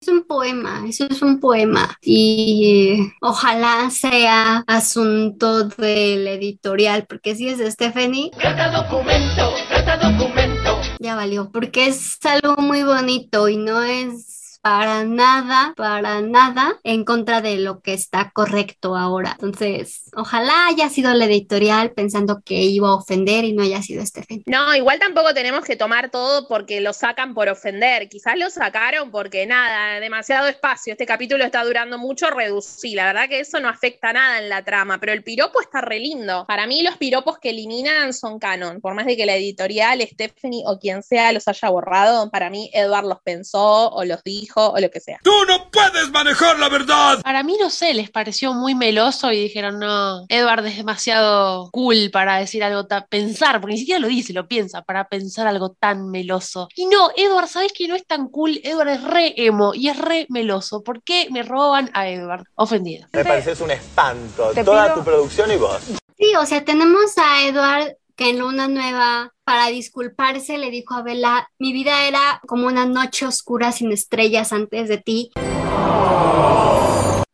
Es un poema, eso es un poema. Y eh, ojalá sea asunto del editorial, porque si es de Stephanie. documento, documento. Ya valió, porque es algo muy bonito y no es para nada, para nada en contra de lo que está correcto ahora. Entonces, ojalá haya sido la editorial pensando que iba a ofender y no haya sido Stephen. No, igual tampoco tenemos que tomar todo porque lo sacan por ofender. Quizás lo sacaron porque nada, demasiado espacio. Este capítulo está durando mucho, reducí. La verdad que eso no afecta nada en la trama, pero el piropo está re lindo. Para mí los piropos que eliminan son canon. Por más de que la editorial, Stephanie o quien sea los haya borrado, para mí Edward los pensó o los dijo o lo que sea. ¡Tú no puedes manejar la verdad! Para mí, no sé, les pareció muy meloso y dijeron, no, Edward es demasiado cool para decir algo tan, pensar, porque ni siquiera lo dice, lo piensa, para pensar algo tan meloso. Y no, Edward, ¿sabes que no es tan cool? Edward es re emo y es re meloso. ¿Por qué me roban a Edward? Ofendido. Me pareces un espanto, toda tu producción y vos. Sí, o sea, tenemos a Edward en Luna Nueva, para disculparse, le dijo a Bella, mi vida era como una noche oscura sin estrellas antes de ti.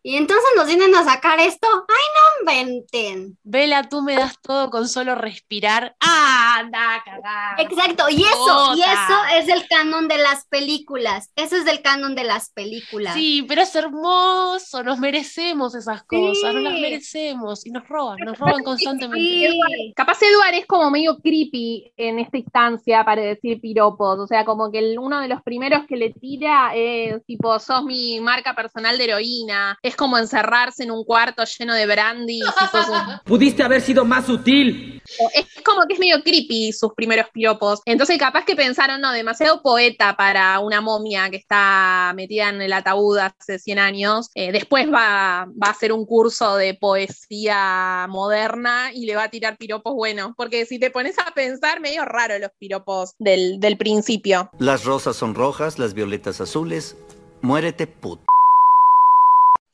Y entonces nos vienen a sacar esto. ¡Ay, no inventen! Vela, tú me das todo con solo respirar. ¡Ah, anda, cagada! Exacto, y eso, y eso es el canon de las películas. Eso es del canon de las películas. Sí, pero es hermoso, nos merecemos esas cosas, no las merecemos y nos roban, nos roban constantemente. Sí. Capaz Edward es como medio creepy en esta instancia para decir piropos, o sea, como que el, uno de los primeros que le tira es tipo, sos mi marca personal de heroína, es como encerrarse en un cuarto lleno de brandy. si sos un- Pudiste haber sido más sutil. Es como que es medio creepy sus primeros piropos. Entonces, capaz que pensaron, no, demasiado poeta para una momia que está metida en el ataúd hace 100 años. Eh, después va, va a hacer un curso de poesía moderna y le va a tirar piropos buenos. Porque si te pones a pensar, medio raro los piropos del, del principio. Las rosas son rojas, las violetas azules. Muérete, put.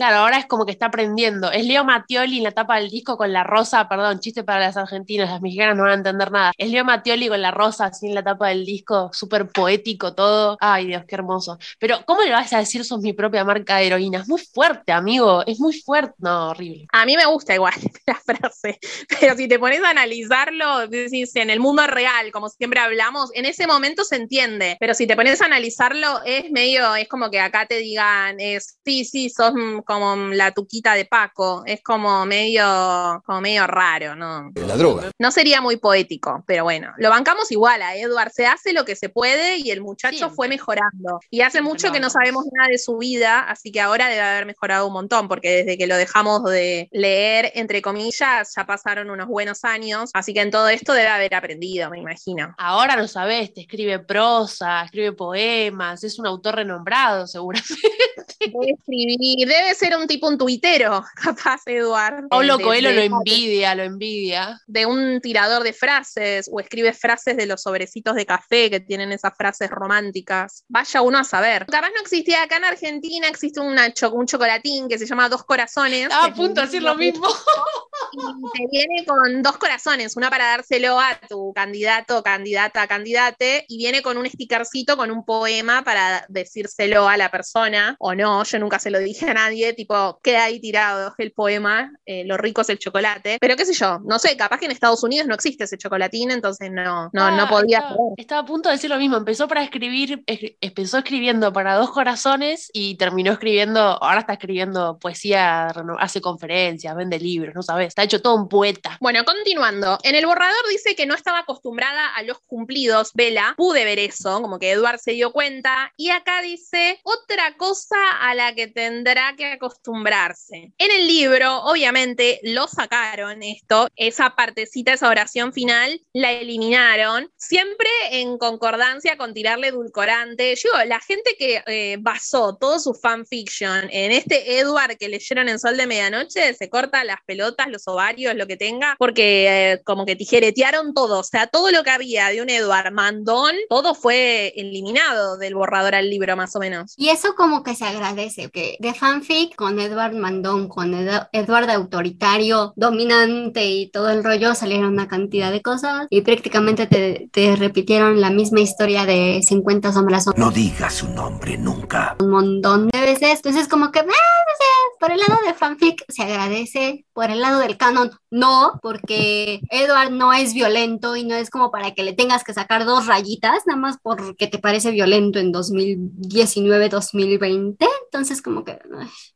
Claro, ahora es como que está aprendiendo. Es Leo Mattioli en la tapa del disco con la rosa, perdón, chiste para las argentinas, las mexicanas no van a entender nada. Es Leo Mattioli con la rosa así en la tapa del disco, súper poético todo. Ay, Dios, qué hermoso. Pero, ¿cómo le vas a decir sos mi propia marca de heroína? Es muy fuerte, amigo, es muy fuerte. No, horrible. A mí me gusta igual la frase, pero si te pones a analizarlo, decís, en el mundo real, como siempre hablamos, en ese momento se entiende, pero si te pones a analizarlo, es medio, es como que acá te digan, es, sí, sí, sos mm, como la tuquita de Paco, es como medio, como medio raro, ¿no? La droga. No sería muy poético, pero bueno, lo bancamos igual a Edward, se hace lo que se puede y el muchacho fue mejorando. Y hace mucho que no sabemos nada de su vida, así que ahora debe haber mejorado un montón, porque desde que lo dejamos de leer, entre comillas, ya pasaron unos buenos años, así que en todo esto debe haber aprendido, me imagino. Ahora no sabes, te escribe prosa, escribe poemas, es un autor renombrado, seguramente. Debe escribir, debe ser un tipo un tuitero, capaz, Edward. Paulo De- Coelho de- lo envidia, lo envidia. de un tirador de frases o escribe frases de los sobrecitos de café que tienen esas frases románticas. Vaya uno a saber. Capaz no existía acá en Argentina, existe una cho- un chocolatín que se llama Dos Corazones. Estaba a punto de decir lo mismo. y te viene con dos corazones, una para dárselo a tu candidato, candidata, candidate, y viene con un stickercito con un poema para decírselo a la persona, o no, yo nunca se lo dije a nadie, tipo, queda ahí tirado el poema, eh, lo rico es el chocolate, pero qué sé yo, no sé, capaz que en Estados Unidos no existe ese chocolatín, entonces no, no, no podía Estaba, a punto de decir lo mismo. Empezó para escribir, escri- empezó escribiendo para dos corazones y terminó escribiendo, ahora está escribiendo poesía, hace conferencias, vende libros, no sabes. Está hecho todo un poeta. Bueno, continuando. En el borrador dice que no estaba acostumbrada a los cumplidos, Vela. Pude ver eso, como que Eduard se dio cuenta. Y acá dice otra cosa a la que tendrá que acostumbrarse. En el libro, obviamente, lo sacaron esto, esa partecita, esa oración final, la eliminaron, siempre en concordancia con tirarle edulcorante. Yo, la gente que eh, basó todo su fanfiction en este Edward que leyeron en Sol de Medianoche, se corta las pelotas, los ovarios, lo que tenga, porque eh, como que tijeretearon todo, o sea, todo lo que había de un Edward mandón, todo fue eliminado del borrador al libro, más o menos. Y eso como que se agradece, que de fanfic con Edward Mandón, con Ed- Edward autoritario, dominante y todo el rollo, salieron una cantidad de cosas y prácticamente te, te repitieron la misma historia de 50 sombras No digas su nombre nunca. un montón de veces. Entonces como que, ah, por el lado de fanfic se agradece, por el lado del canon no, porque Edward no es violento y no es como para que le tengas que sacar dos rayitas, nada más porque te parece violento en 2019-2020. Entonces como que,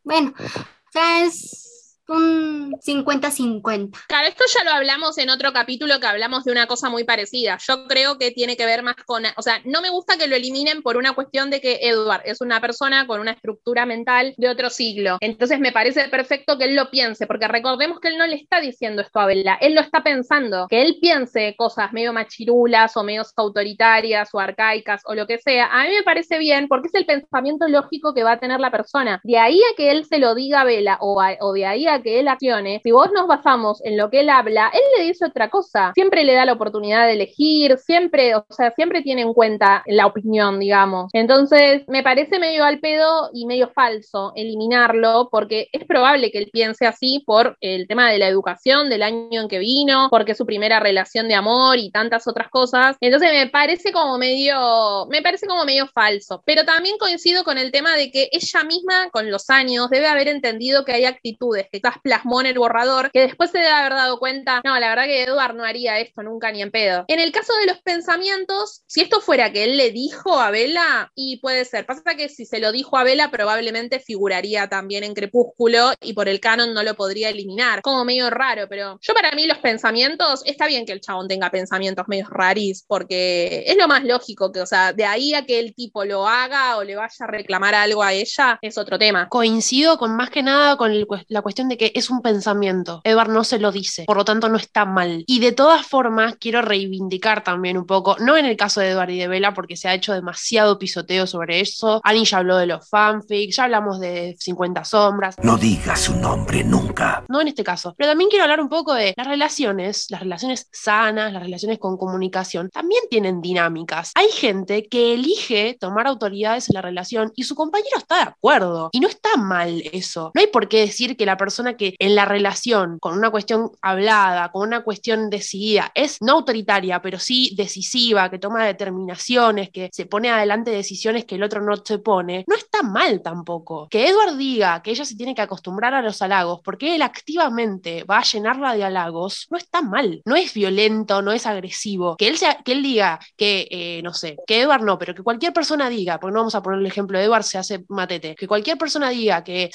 bueno, o es un 50-50. Claro, esto ya lo hablamos en otro capítulo que hablamos de una cosa muy parecida. Yo creo que tiene que ver más con, o sea, no me gusta que lo eliminen por una cuestión de que Edward es una persona con una estructura mental de otro siglo. Entonces me parece perfecto que él lo piense, porque recordemos que él no le está diciendo esto a Bella, él lo está pensando, que él piense cosas medio machirulas o medio autoritarias o arcaicas o lo que sea. A mí me parece bien porque es el pensamiento lógico que va a tener la persona. De ahí a que él se lo diga a Bella o, o de ahí a que él accione, si vos nos basamos en lo que él habla, él le dice otra cosa. Siempre le da la oportunidad de elegir, siempre, o sea, siempre tiene en cuenta la opinión, digamos. Entonces, me parece medio al pedo y medio falso eliminarlo, porque es probable que él piense así por el tema de la educación, del año en que vino, porque su primera relación de amor y tantas otras cosas. Entonces, me parece como medio, me parece como medio falso. Pero también coincido con el tema de que ella misma, con los años, debe haber entendido que hay actitudes que plasmó en el borrador, que después se debe haber dado cuenta, no, la verdad que Edward no haría esto nunca ni en pedo. En el caso de los pensamientos, si esto fuera que él le dijo a Vela, y puede ser, pasa que si se lo dijo a Vela, probablemente figuraría también en Crepúsculo y por el canon no lo podría eliminar, como medio raro, pero yo para mí los pensamientos, está bien que el chabón tenga pensamientos medio raris, porque es lo más lógico que, o sea, de ahí a que el tipo lo haga o le vaya a reclamar algo a ella, es otro tema. Coincido con más que nada con la cuestión de que es un pensamiento. Edward no se lo dice, por lo tanto no está mal. Y de todas formas, quiero reivindicar también un poco, no en el caso de Edward y de Bella, porque se ha hecho demasiado pisoteo sobre eso. Annie ya habló de los fanfics, ya hablamos de 50 sombras. No digas su nombre nunca. No en este caso. Pero también quiero hablar un poco de las relaciones, las relaciones sanas, las relaciones con comunicación, también tienen dinámicas. Hay gente que elige tomar autoridades en la relación y su compañero está de acuerdo. Y no está mal eso. No hay por qué decir que la persona que en la relación, con una cuestión hablada, con una cuestión decidida, es no autoritaria, pero sí decisiva, que toma determinaciones, que se pone adelante decisiones que el otro no se pone, no está mal tampoco. Que Edward diga que ella se tiene que acostumbrar a los halagos porque él activamente va a llenarla de halagos, no está mal. No es violento, no es agresivo. Que él, que él diga que, eh, no sé, que Edward no, pero que cualquier persona diga, porque no vamos a poner el ejemplo de Edward, se hace matete, que cualquier persona diga que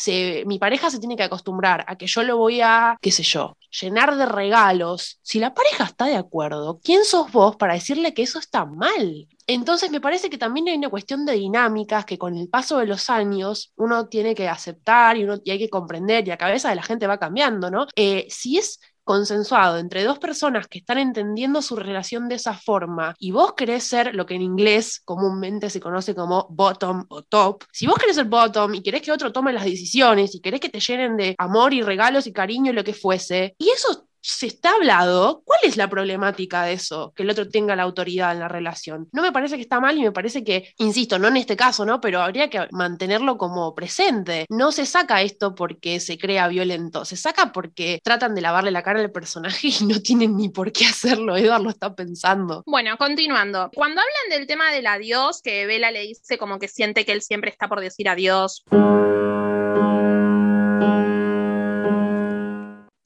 mi pareja se tiene que acostumbrar a que yo lo voy a, qué sé yo, llenar de regalos, si la pareja está de acuerdo, ¿quién sos vos para decirle que eso está mal? Entonces me parece que también hay una cuestión de dinámicas que con el paso de los años uno tiene que aceptar y, uno, y hay que comprender y la cabeza de la gente va cambiando, ¿no? Eh, si es consensuado entre dos personas que están entendiendo su relación de esa forma y vos querés ser lo que en inglés comúnmente se conoce como bottom o top, si vos querés ser bottom y querés que otro tome las decisiones y querés que te llenen de amor y regalos y cariño y lo que fuese, y eso se está hablado, ¿cuál es la problemática de eso? Que el otro tenga la autoridad en la relación. No me parece que está mal y me parece que, insisto, no en este caso, ¿no? Pero habría que mantenerlo como presente. No se saca esto porque se crea violento, se saca porque tratan de lavarle la cara al personaje y no tienen ni por qué hacerlo. Edward lo está pensando. Bueno, continuando. Cuando hablan del tema del adiós, que Bella le dice como que siente que él siempre está por decir adiós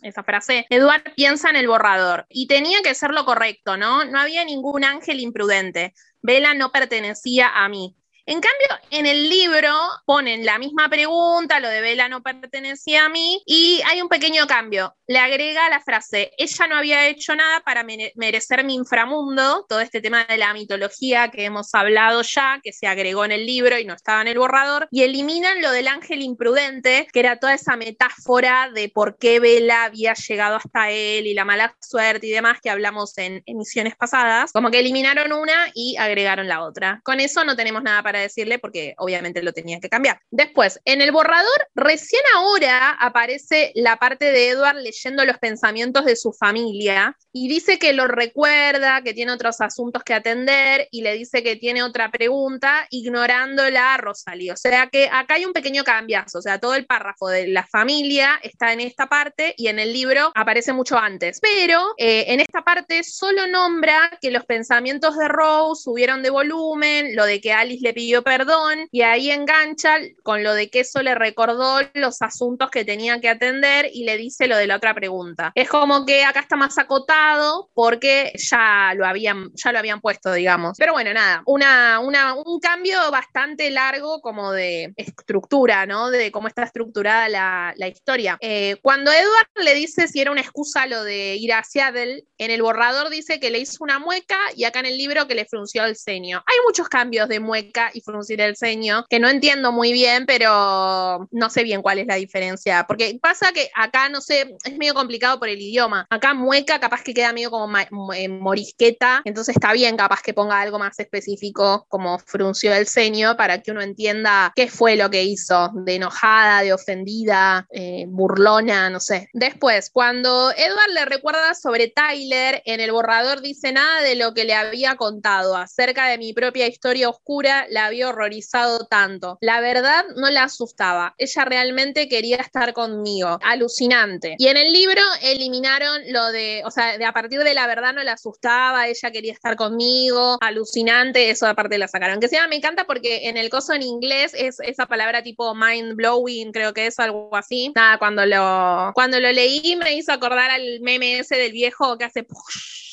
esa frase, Eduard piensa en el borrador y tenía que ser lo correcto, ¿no? No había ningún ángel imprudente. Vela no pertenecía a mí. En cambio, en el libro ponen la misma pregunta, lo de Vela no pertenecía a mí, y hay un pequeño cambio. Le agrega la frase, ella no había hecho nada para merecer mi inframundo, todo este tema de la mitología que hemos hablado ya, que se agregó en el libro y no estaba en el borrador, y eliminan lo del ángel imprudente, que era toda esa metáfora de por qué Vela había llegado hasta él y la mala suerte y demás que hablamos en emisiones pasadas, como que eliminaron una y agregaron la otra. Con eso no tenemos nada para decirle porque obviamente lo tenía que cambiar. Después, en el borrador, recién ahora aparece la parte de Edward leyendo los pensamientos de su familia y dice que lo recuerda, que tiene otros asuntos que atender y le dice que tiene otra pregunta, ignorándola a Rosalie. O sea que acá hay un pequeño cambiazo, o sea, todo el párrafo de la familia está en esta parte y en el libro aparece mucho antes. Pero eh, en esta parte solo nombra que los pensamientos de Rose subieron de volumen, lo de que Alice le pidió pidió perdón y ahí engancha con lo de que eso le recordó los asuntos que tenía que atender y le dice lo de la otra pregunta. Es como que acá está más acotado porque ya lo habían, ya lo habían puesto, digamos. Pero bueno, nada, una, una, un cambio bastante largo como de estructura, ¿no? De cómo está estructurada la, la historia. Eh, cuando Edward le dice si era una excusa lo de ir a Seattle, en el borrador dice que le hizo una mueca y acá en el libro que le frunció el ceño. Hay muchos cambios de mueca y fruncir el ceño que no entiendo muy bien, pero no sé bien cuál es la diferencia. Porque pasa que acá, no sé, es medio complicado por el idioma. Acá mueca capaz que queda medio como eh, morisqueta, entonces está bien capaz que ponga algo más específico como frunció el ceño para que uno entienda qué fue lo que hizo, de enojada, de ofendida, eh, burlona, no sé. Después, cuando Edward le recuerda sobre Tyler, en el borrador dice nada de lo que le había contado acerca de mi propia historia oscura, la había horrorizado tanto. La verdad no la asustaba, ella realmente quería estar conmigo, alucinante. Y en el libro eliminaron lo de, o sea, de a partir de la verdad no la asustaba, ella quería estar conmigo, alucinante, eso aparte la sacaron. Que sea, me encanta porque en el coso en inglés es esa palabra tipo mind blowing, creo que es algo así. Nada, cuando lo, cuando lo leí me hizo acordar al meme ese del viejo que hace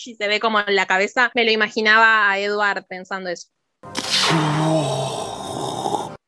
y se ve como en la cabeza. Me lo imaginaba a Edward pensando eso.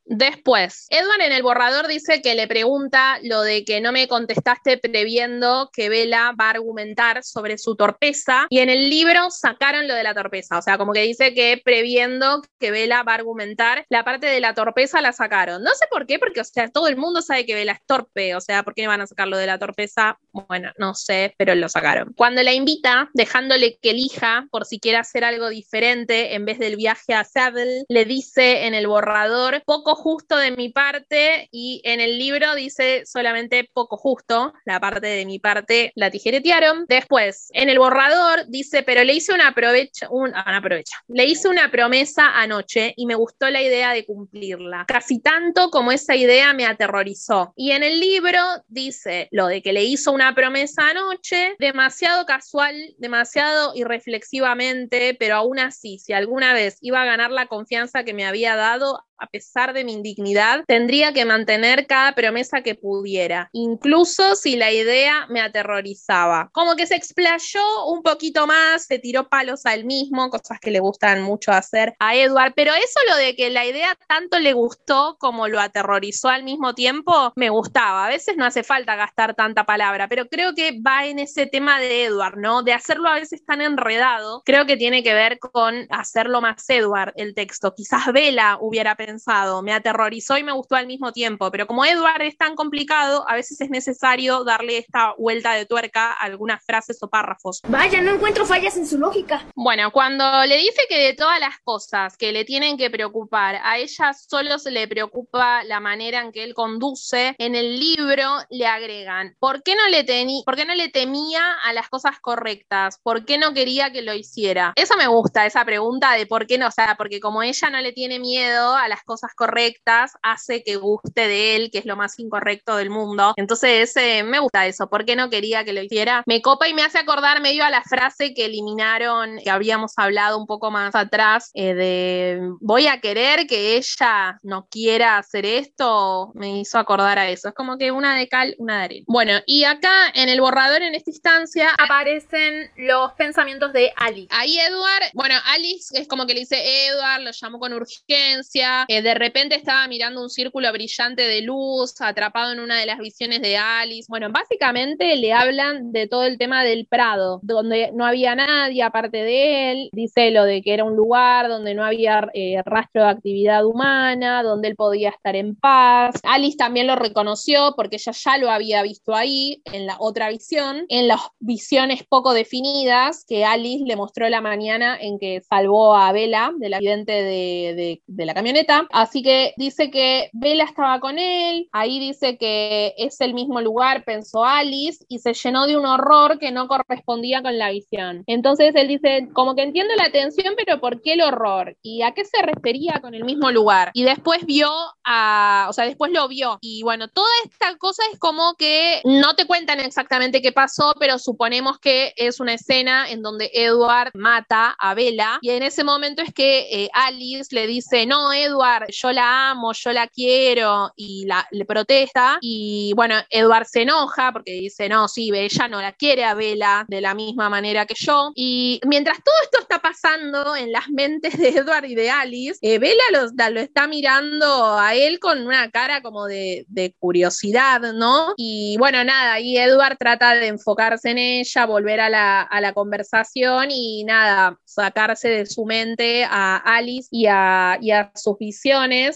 Después, Edward en el borrador dice que le pregunta lo de que no me contestaste previendo que Vela va a argumentar sobre su torpeza y en el libro sacaron lo de la torpeza, o sea, como que dice que previendo que Vela va a argumentar, la parte de la torpeza la sacaron. No sé por qué, porque o sea, todo el mundo sabe que Vela es torpe, o sea, ¿por qué van a sacar lo de la torpeza? Bueno, no sé, pero lo sacaron. Cuando la invita, dejándole que elija por si quiere hacer algo diferente en vez del viaje a Saddle, le dice en el borrador, poco justo de mi parte y en el libro dice solamente poco justo, la parte de mi parte la tijeretearon. Después, en el borrador dice, pero le hice una aprovecha, un, ah, le hice una promesa anoche y me gustó la idea de cumplirla, casi tanto como esa idea me aterrorizó. Y en el libro dice lo de que le hizo una promesa anoche, demasiado casual, demasiado irreflexivamente, pero aún así, si alguna vez iba a ganar la confianza que me había dado, a pesar de mi indignidad, tendría que mantener cada promesa que pudiera, incluso si la idea me aterrorizaba. Como que se explayó un poquito más, se tiró palos a él mismo, cosas que le gustan mucho hacer a Edward, pero eso lo de que la idea tanto le gustó como lo aterrorizó al mismo tiempo, me gustaba. A veces no hace falta gastar tanta palabra, pero creo que va en ese tema de Edward, ¿no? De hacerlo a veces tan enredado, creo que tiene que ver con hacerlo más Edward el texto. Quizás Vela hubiera pensado me aterrorizó y me gustó al mismo tiempo, pero como Edward es tan complicado, a veces es necesario darle esta vuelta de tuerca a algunas frases o párrafos. Vaya, no encuentro fallas en su lógica. Bueno, cuando le dice que de todas las cosas que le tienen que preocupar, a ella solo se le preocupa la manera en que él conduce, en el libro le agregan, ¿por qué no le, ¿por qué no le temía a las cosas correctas? ¿Por qué no quería que lo hiciera? Eso me gusta, esa pregunta de por qué no, o sea, porque como ella no le tiene miedo a las cosas correctas hace que guste de él, que es lo más incorrecto del mundo. Entonces, me gusta eso. ¿Por qué no quería que lo hiciera? Me copa y me hace acordar medio a la frase que eliminaron, que habíamos hablado un poco más atrás, eh, de voy a querer que ella no quiera hacer esto. Me hizo acordar a eso. Es como que una de cal, una de arena. Bueno, y acá en el borrador, en esta instancia, aparecen los pensamientos de Alice. Ahí Edward, bueno, Alice es como que le dice Edward, lo llamó con urgencia, de repente estaba mirando un círculo brillante de luz, atrapado en una de las visiones de Alice. Bueno, básicamente le hablan de todo el tema del Prado, donde no había nadie aparte de él. Dice lo de que era un lugar donde no había eh, rastro de actividad humana, donde él podía estar en paz. Alice también lo reconoció porque ella ya lo había visto ahí, en la otra visión, en las visiones poco definidas que Alice le mostró la mañana en que salvó a Bella del accidente de, de la camioneta. Así que dice que Bella estaba con él, ahí dice que es el mismo lugar, pensó Alice, y se llenó de un horror que no correspondía con la visión. Entonces él dice, como que entiendo la atención, pero ¿por qué el horror? ¿Y a qué se refería con el mismo lugar? Y después vio a, o sea, después lo vio. Y bueno, toda esta cosa es como que no te cuentan exactamente qué pasó, pero suponemos que es una escena en donde Edward mata a Bella y en ese momento es que eh, Alice le dice, no, Edward, Yo la amo, yo la quiero, y le protesta. Y bueno, Edward se enoja porque dice, no, sí, ella no la quiere a Bella de la misma manera que yo. Y mientras todo esto está pasando en las mentes de Edward y de Alice, eh, Bella lo, está mirando a él con una cara como de, curiosidad, ¿no? Y bueno, nada, y Edward trata de enfocarse en ella, volver a la, a la conversación y nada, sacarse de su mente a Alice y a, y a sus visiones.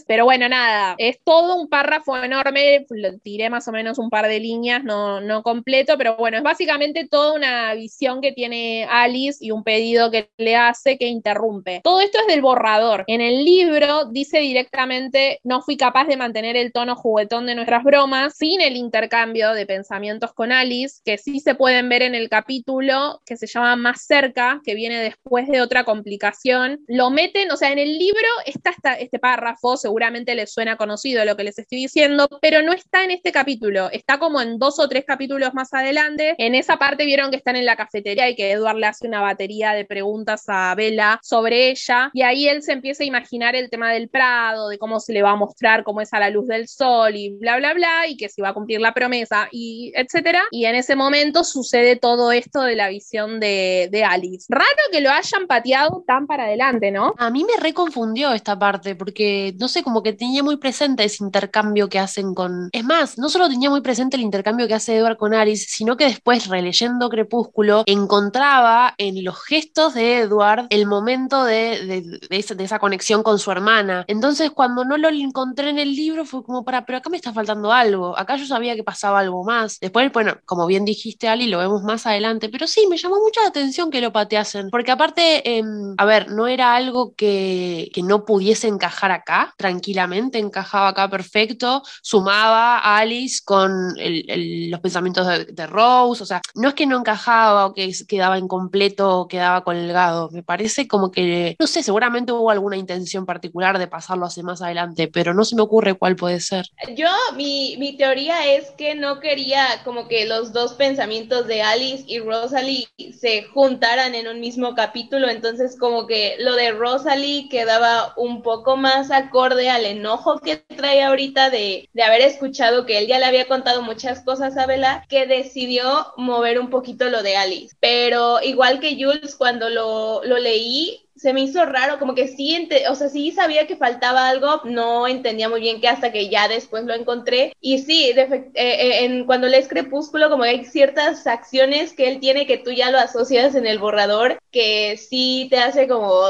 Pero bueno, nada, es todo un párrafo enorme, tiré más o menos un par de líneas, no, no completo, pero bueno, es básicamente toda una visión que tiene Alice y un pedido que le hace que interrumpe. Todo esto es del borrador. En el libro dice directamente, no fui capaz de mantener el tono juguetón de nuestras bromas sin el intercambio de pensamientos con Alice, que sí se pueden ver en el capítulo que se llama Más cerca, que viene después de otra complicación. Lo meten, o sea, en el libro está este párrafo, seguramente les suena conocido lo que les estoy diciendo, pero no está en este capítulo, está como en dos o tres capítulos más adelante. En esa parte vieron que están en la cafetería y que Edward le hace una batería de preguntas a Bella sobre ella, y ahí él se empieza a imaginar el tema del Prado, de cómo se le va a mostrar cómo es a la luz del sol y bla, bla, bla, y que si va a cumplir la promesa y etcétera. Y en ese momento sucede todo esto de la visión de, de Alice. Raro que lo hayan pateado tan para adelante, ¿no? A mí me reconfundió esta parte, porque no sé, como que tenía muy presente ese intercambio que hacen con. Es más, no solo tenía muy presente el intercambio que hace Edward con Alice, sino que después, releyendo Crepúsculo, encontraba en los gestos de Edward el momento de, de, esa, conexión con su hermana. Entonces, cuando no lo encontré en el libro, fue como para, pero acá me está faltando algo. Acá yo sabía que pasaba algo más. Después, bueno, como bien dijiste, Ali, lo vemos más adelante, pero sí, me llamó mucho la atención que lo pateasen, porque aparte, eh, a ver, no era algo que, que, no pudiese encajar acá, tranquilamente, encajaba acá perfecto, sumaba a Alice con el, los pensamientos de, de, Rose, o sea, no es que no encajaba o que quedaba incompleto o quedaba colgado, me parece como que, no sé, seguramente hubo alguna intención particular de pasarlo hacia más adelante, pero no se me ocurre cuál puede ser. Yo, mi, mi teoría es que no quería como que los dos pensamientos de Alice y Rosalie se juntaran en un mismo capítulo, entonces como que lo de Rosalie quedaba un poco más acorde al enojo que trae ahorita de, de haber escuchado que él ya le había contado muchas cosas a Bella, que decidió mover un poquito lo de Alice. Pero igual que Jules, cuando lo, lo leí, se me hizo raro, como que sí, o sea, sí sabía que faltaba algo, no entendía muy bien qué hasta que ya después lo encontré. Y sí, eh, eh, en, cuando lees Crepúsculo, como hay ciertas acciones que él tiene que tú ya lo asocias en el borrador, que sí te hace como,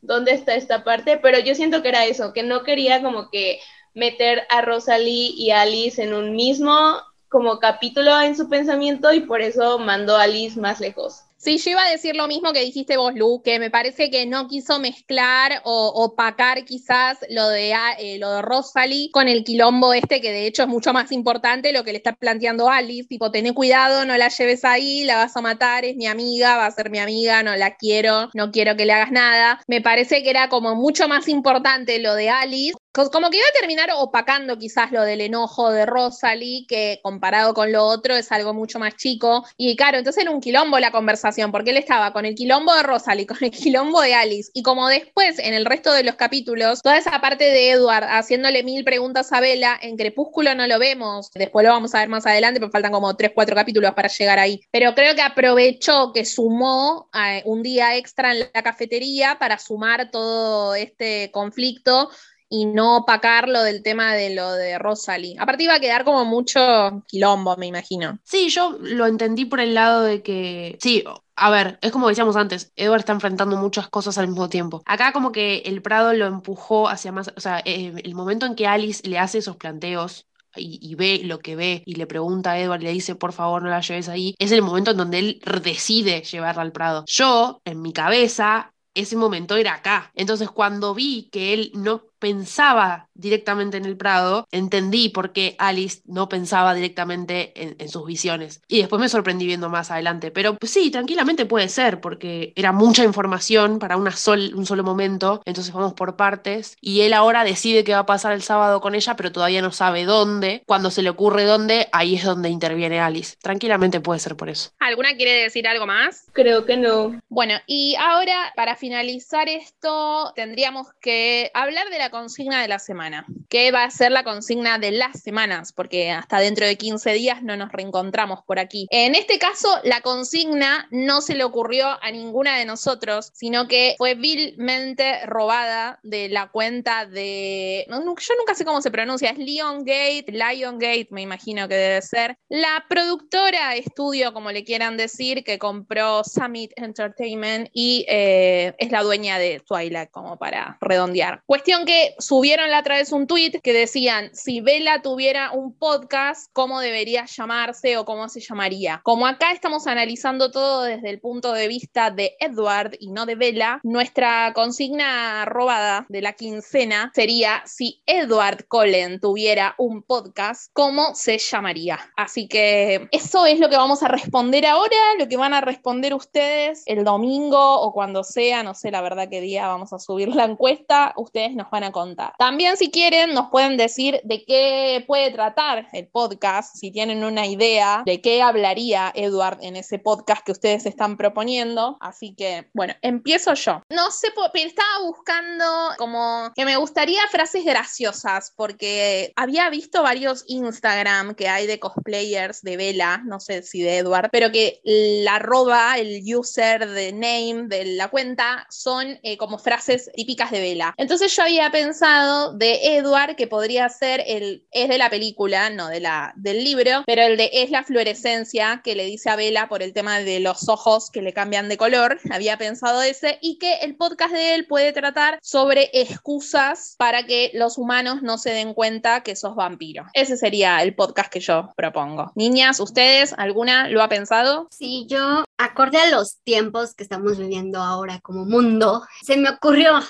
¿dónde está esta parte? Pero yo siento que era eso, que no quería como que meter a Rosalie y Alice en un mismo como capítulo en su pensamiento y por eso mandó a Alice más lejos. Sí, yo iba a decir lo mismo que dijiste vos, Lu, que me parece que no quiso mezclar o opacar quizás lo de, eh, lo de Rosalie con el quilombo este, que de hecho es mucho más importante lo que le está planteando Alice, tipo, ten cuidado, no la lleves ahí, la vas a matar, es mi amiga, va a ser mi amiga, no la quiero, no quiero que le hagas nada. Me parece que era como mucho más importante lo de Alice como que iba a terminar opacando quizás lo del enojo de Rosalie, que comparado con lo otro es algo mucho más chico. Y claro, entonces era un quilombo la conversación, porque él estaba con el quilombo de Rosalie, con el quilombo de Alice. Y como después, en el resto de los capítulos, toda esa parte de Edward haciéndole mil preguntas a Bella, en Crepúsculo no lo vemos. Después lo vamos a ver más adelante, pero faltan como tres, cuatro capítulos para llegar ahí. Pero creo que aprovechó que sumó eh, un día extra en la cafetería para sumar todo este conflicto y no opacar lo del tema de lo de Rosalie. Aparte iba a quedar como mucho quilombo, me imagino. Sí, yo lo entendí por el lado de que, sí, a ver, es como decíamos antes, Edward está enfrentando muchas cosas al mismo tiempo. Acá como que el Prado lo empujó hacia más, o sea, eh, el momento en que Alice le hace esos planteos y, ve lo que ve y le pregunta a Edward le dice, por favor, no la lleves ahí, es el momento en donde él decide llevarla al Prado. Yo, en mi cabeza, ese momento era acá. Entonces, cuando vi que él no pensaba directamente en el Prado, entendí por qué Alice no pensaba directamente en, en, sus visiones. Y después me sorprendí viendo más adelante. Pero pues, sí, tranquilamente puede ser, porque era mucha información para una sol, un solo momento. Entonces vamos por partes. Y él ahora decide qué va a pasar el sábado con ella, pero todavía no sabe dónde. Cuando se le ocurre dónde, ahí es donde interviene Alice. Tranquilamente puede ser por eso. ¿Alguna quiere decir algo más? Creo que no. Bueno, y ahora, para finalizar esto, tendríamos que hablar de la consigna de la semana, que va a ser la consigna de las semanas, porque hasta dentro de 15 días no nos reencontramos por aquí. En este caso, la consigna no se le ocurrió a ninguna de nosotros, sino que fue vilmente robada de la cuenta de... yo nunca sé cómo se pronuncia, es Lion Gate, Lion Gate, me imagino que debe ser. La productora, estudio, como le quieran decir, que compró Summit Entertainment y eh, es la dueña de Twilight, como para redondear. Cuestión que subieron la otra vez un tweet que decían, si Bella tuviera un podcast, ¿cómo debería llamarse o cómo se llamaría? Como acá estamos analizando todo desde el punto de vista de Edward y no de Bella, nuestra consigna robada de la quincena sería si Edward Cullen tuviera un podcast, ¿cómo se llamaría? Así que eso es lo que vamos a responder ahora, lo que van a responder ustedes el domingo o cuando sea, no sé la verdad qué día vamos a subir la encuesta, ustedes nos van a contar. También si quieren nos pueden decir de qué puede tratar el podcast, si tienen una idea de qué hablaría Edward en ese podcast que ustedes están proponiendo. Así que, bueno, empiezo yo. No sé, pero estaba buscando como que me gustaría frases graciosas porque había visto varios Instagram que hay de cosplayers de Vela, no sé si de Edward, pero que la arroba, el user de name de la cuenta son eh, como frases típicas de Vela. Entonces yo había pensado de Edward que podría ser el, es de la película, no de la, del libro, pero el de es la fluorescencia que le dice a Vela por el tema de los ojos que le cambian de color. Había pensado ese y que el podcast de él puede tratar sobre excusas para que los humanos no se den cuenta que sos vampiro. Ese sería el podcast que yo propongo. Niñas, ¿ustedes alguna lo ha pensado? Sí, yo, acorde a los tiempos que estamos viviendo ahora como mundo, se me ocurrió,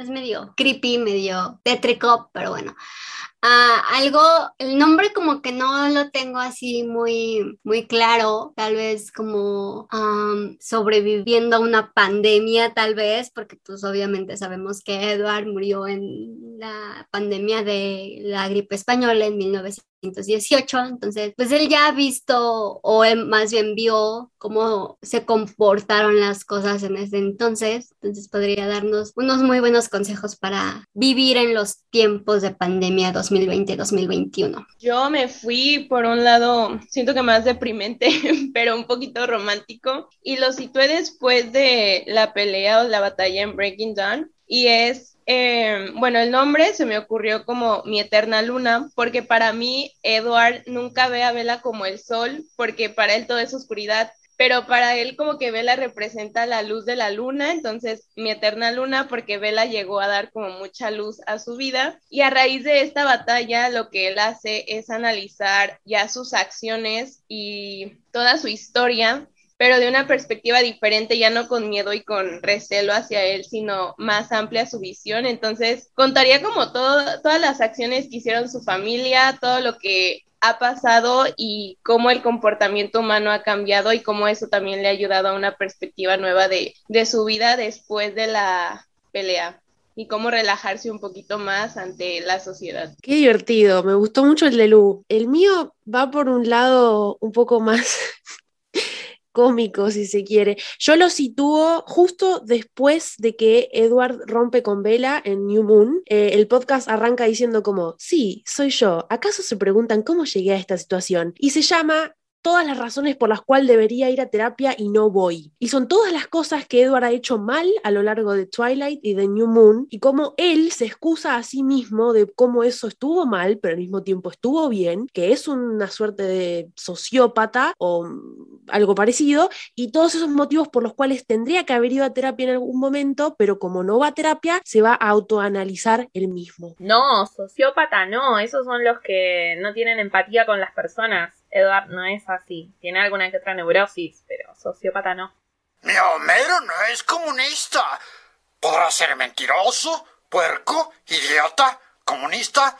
es medio creepy, medio tétrico, pero bueno. Ah, algo, el nombre como que no lo tengo así muy, muy claro, tal vez como sobreviviendo a una pandemia, tal vez, porque pues obviamente sabemos que Edward murió en la pandemia de la gripe española en 1900 1918, entonces pues él ya ha visto o más bien vio cómo se comportaron las cosas en ese entonces, entonces podría darnos unos muy buenos consejos para vivir en los tiempos de pandemia 2020-2021. Yo me fui por un lado, siento que más deprimente, pero un poquito romántico y lo situé después de la pelea o la batalla en Breaking Dawn y es eh, bueno, el nombre se me ocurrió como mi eterna luna, porque para mí Edward nunca ve a Vela como el sol, porque para él todo es oscuridad, pero para él como que Vela representa la luz de la luna, entonces mi eterna luna, porque Vela llegó a dar como mucha luz a su vida, y a raíz de esta batalla lo que él hace es analizar ya sus acciones y toda su historia pero de una perspectiva diferente, ya no con miedo y con recelo hacia él, sino más amplia su visión. Entonces, contaría como todo, todas las acciones que hicieron su familia, todo lo que ha pasado y cómo el comportamiento humano ha cambiado y cómo eso también le ha ayudado a una perspectiva nueva de, de su vida después de la pelea y cómo relajarse un poquito más ante la sociedad. Qué divertido, me gustó mucho el de Lu. El mío va por un lado un poco más cómico, si se quiere. Yo lo sitúo justo después de que Edward rompe con Bella en New Moon. Eh, el podcast arranca diciendo como, sí, soy yo. ¿Acaso se preguntan cómo llegué a esta situación? Y se llama todas las razones por las cuales debería ir a terapia y no voy. Y son todas las cosas que Edward ha hecho mal a lo largo de Twilight y de New Moon y cómo él se excusa a sí mismo de cómo eso estuvo mal, pero al mismo tiempo estuvo bien, que es una suerte de sociópata o algo parecido, y todos esos motivos por los cuales tendría que haber ido a terapia en algún momento, pero como no va a terapia, se va a autoanalizar él mismo. No, sociópata no, esos son los que no tienen empatía con las personas. Edward no es así. Tiene alguna que otra neurosis, pero sociópata no. Mi Homero no es comunista. Podrá ser mentiroso, puerco, idiota, comunista,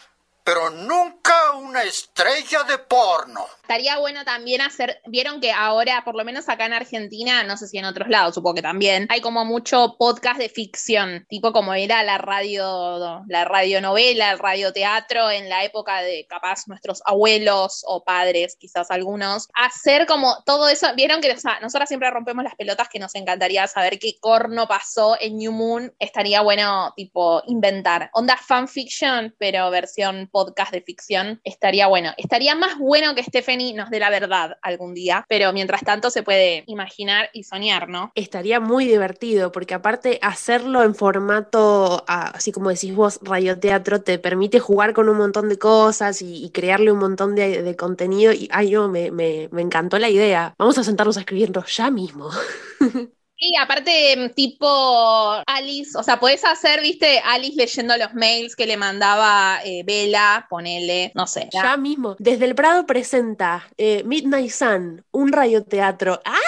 pero nunca una estrella de porno. Estaría bueno también hacer, vieron que ahora, por lo menos acá en Argentina, no sé si en otros lados, supongo que también, hay como mucho podcast de ficción, tipo como era la radio, la radionovela, el radioteatro en la época de capaz nuestros abuelos o padres, quizás algunos, hacer como todo eso, vieron que o sea, nosotras siempre rompemos las pelotas que nos encantaría saber qué corno pasó en New Moon, estaría bueno tipo inventar, onda fanfiction, pero versión podcast de ficción, estaría bueno, estaría más bueno que Stephen nos dé la verdad algún día, pero mientras tanto se puede imaginar y soñar, ¿no? Estaría muy divertido, porque aparte hacerlo en formato, ah, así como decís vos, radioteatro, te permite jugar con un montón de cosas y, crearle un montón de, contenido. Y, ay, yo me, me, me encantó la idea. Vamos a sentarnos a escribirlo ya mismo. Sí, aparte, mm, tipo Alice, o sea, puedes hacer, viste, Alice leyendo los mails que le mandaba eh, Vela, ponele, no sé. Ya mismo. Desde el Prado presenta eh, Midnight Sun, un radioteatro. ¡Ah!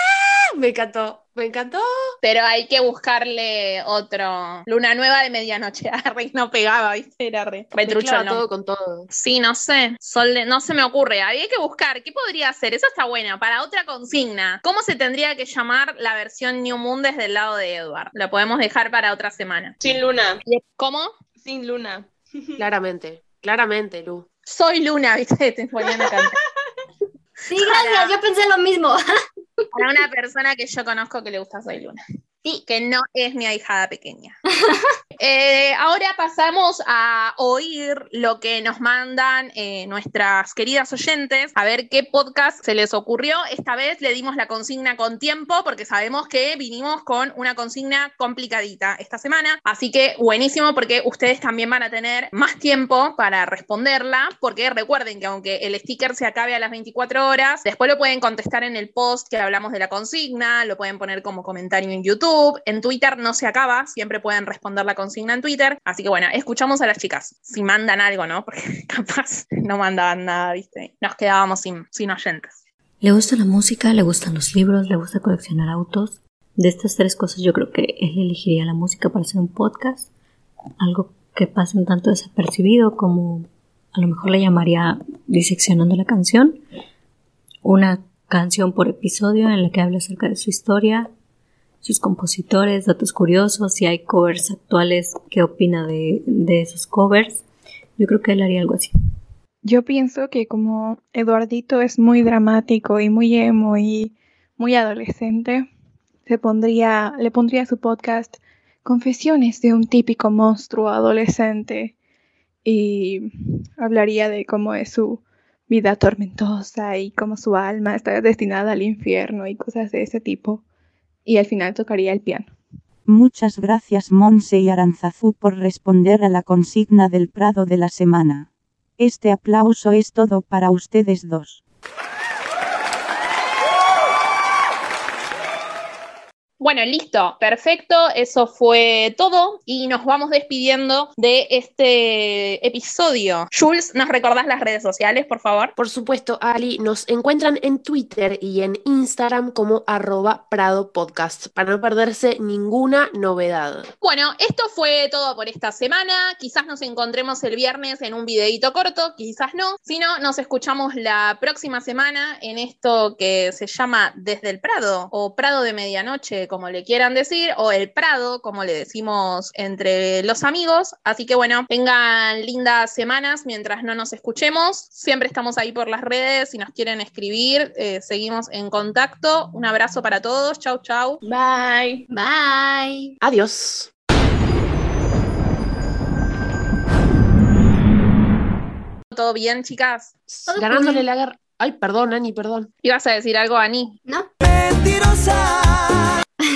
Me encantó. Me encantó. Pero hay que buscarle otro. Luna nueva de medianoche. Arre, no pegaba, ¿viste? Era re. Retrucho, todo con todo. Sí, no sé. Sol No se me ocurre. Había que buscar. ¿Qué podría ser? Eso está bueno. Para otra consigna. ¿Cómo se tendría que llamar la versión New Moon desde el lado de Edward? Lo podemos dejar para otra semana. Sin luna. ¿Cómo? Sin luna. Claramente. Claramente, Lu. Soy Luna, ¿viste? Te ponían a cantar. Sí, gracias, yo pensé lo mismo. Para una persona que yo conozco que le gusta Soy Luna. Sí. Que no es mi ahijada pequeña. Eh, ahora pasamos a oír lo que nos mandan eh, nuestras queridas oyentes, a ver qué podcast se les ocurrió. Esta vez le dimos la consigna con tiempo porque sabemos que vinimos con una consigna complicadita esta semana. Así que buenísimo porque ustedes también van a tener más tiempo para responderla, porque recuerden que aunque el sticker se acabe a las 24 horas, después lo pueden contestar en el post que hablamos de la consigna, lo pueden poner como comentario en YouTube, en Twitter no se acaba, siempre pueden responder la consigna en Twitter. Así que bueno, escuchamos a las chicas. Si mandan algo, ¿no? Porque capaz no mandaban nada, ¿viste? Nos quedábamos sin, sin oyentes. Le gusta la música, le gustan los libros, le gusta coleccionar autos. De estas tres cosas yo creo que él elegiría la música para hacer un podcast. Algo que pase un tanto desapercibido como a lo mejor le llamaría diseccionando la canción. Una canción por episodio en la que habla acerca de su historia, sus compositores, datos curiosos, si hay covers actuales, qué opina de, de esos covers. Yo creo que él haría algo así. Yo pienso que como Eduardito es muy dramático y muy emo y muy adolescente, se pondría, le pondría su podcast Confesiones de un típico monstruo adolescente y hablaría de cómo es su vida tormentosa y cómo su alma está destinada al infierno y cosas de ese tipo y al final tocaría el piano. Muchas gracias Monse y Aranzazú por responder a la consigna del Prado de la semana. Este aplauso es todo para ustedes dos. Bueno, listo, perfecto, eso fue todo y nos vamos despidiendo de este episodio. Jules, ¿nos recordás las redes sociales, por favor? Por supuesto, Ali, nos encuentran en Twitter y en Instagram como arroba Prado Podcast para no perderse ninguna novedad. Bueno, esto fue todo por esta semana. Quizás nos encontremos el viernes en un videito corto, quizás no. Si no, nos escuchamos la próxima semana en esto que se llama Desde el Prado o Prado de Medianoche como le quieran decir, o el Prado, como le decimos entre los amigos. Así que bueno, tengan lindas semanas mientras no nos escuchemos. Siempre estamos ahí por las redes, si nos quieren escribir, eh, seguimos en contacto. Un abrazo para todos, chau, chau. Bye. Bye. Adiós. ¿Todo bien, chicas? Ganándole la guerra. Ay, perdón, Ani, perdón. ¿Ibas a decir algo, Ani? No. Mentirosa.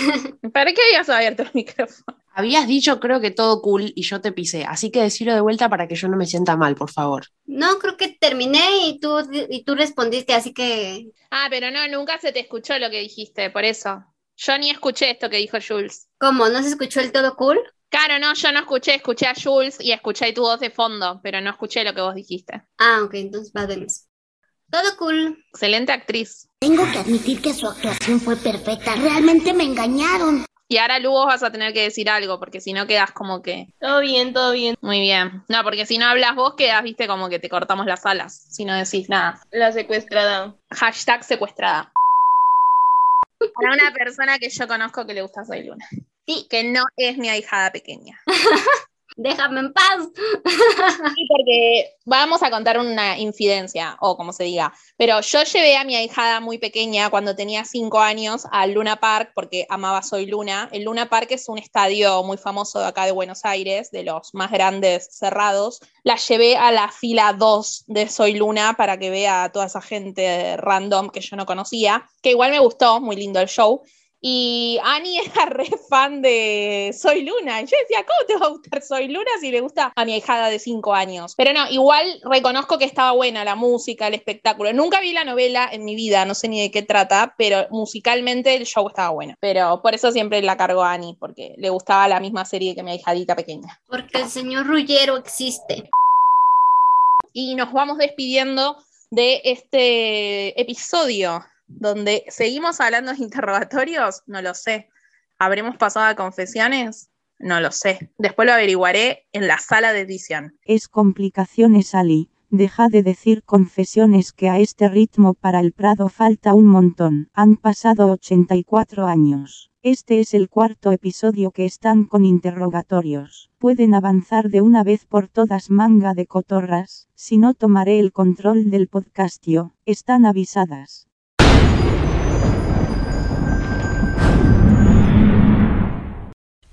¿Para qué habías abierto el micrófono? Habías dicho, creo que todo cool y yo te pisé, así que decirlo de vuelta para que yo no me sienta mal, por favor. No, creo que terminé y tú, y tú respondiste, así que... Ah, pero no, nunca se te escuchó lo que dijiste, por eso. Yo ni escuché esto que dijo Jules. ¿Cómo? ¿No se escuchó el todo cool? Claro, no, yo no escuché, escuché a Jules y escuché tu voz de fondo, pero no escuché lo que vos dijiste. Ah, ok, entonces va de Todo cool. Excelente actriz. Tengo que admitir que su actuación fue perfecta. Realmente me engañaron. Y ahora, Lu, vos vas a tener que decir algo, porque si no quedas como que. Todo bien, todo bien. Muy bien. No, porque si no hablas vos, quedas, viste, como que te cortamos las alas, si no decís nada. La secuestrada. Hashtag secuestrada. Para una persona que yo conozco que le gusta Soy Luna. Sí. Que no es mi ahijada pequeña. Déjame en paz. Sí, porque vamos a contar una infidencia, o como se diga. Pero yo llevé a mi ahijada muy pequeña, cuando tenía cinco años, al Luna Park, porque amaba Soy Luna. El Luna Park es un estadio muy famoso acá de Buenos Aires, de los más grandes cerrados. La llevé a la fila 2 de Soy Luna para que vea a toda esa gente random que yo no conocía, que igual me gustó, muy lindo el show. Y Ani era re fan de Soy Luna. Y yo decía, ¿cómo te va a gustar Soy Luna si le gusta a mi ahijada de 5 años? Pero no, igual reconozco que estaba buena la música, el espectáculo. Nunca vi la novela en mi vida, no sé ni de qué trata, pero musicalmente el show estaba bueno. Pero por eso siempre la cargo a Ani, porque le gustaba la misma serie que mi ahijadita pequeña. Porque el señor Rullero existe. Y nos vamos despidiendo de este episodio donde seguimos hablando de interrogatorios, no lo sé. ¿Habremos pasado a confesiones? No lo sé. Después lo averiguaré en la sala de edición. Es complicaciones, Ali. Deja de decir confesiones que a este ritmo para el Prado falta un montón. Han pasado 84 años. Este es el cuarto episodio que están con interrogatorios. Pueden avanzar de una vez por todas manga de cotorras, si no tomaré el control del podcastio. Están avisadas.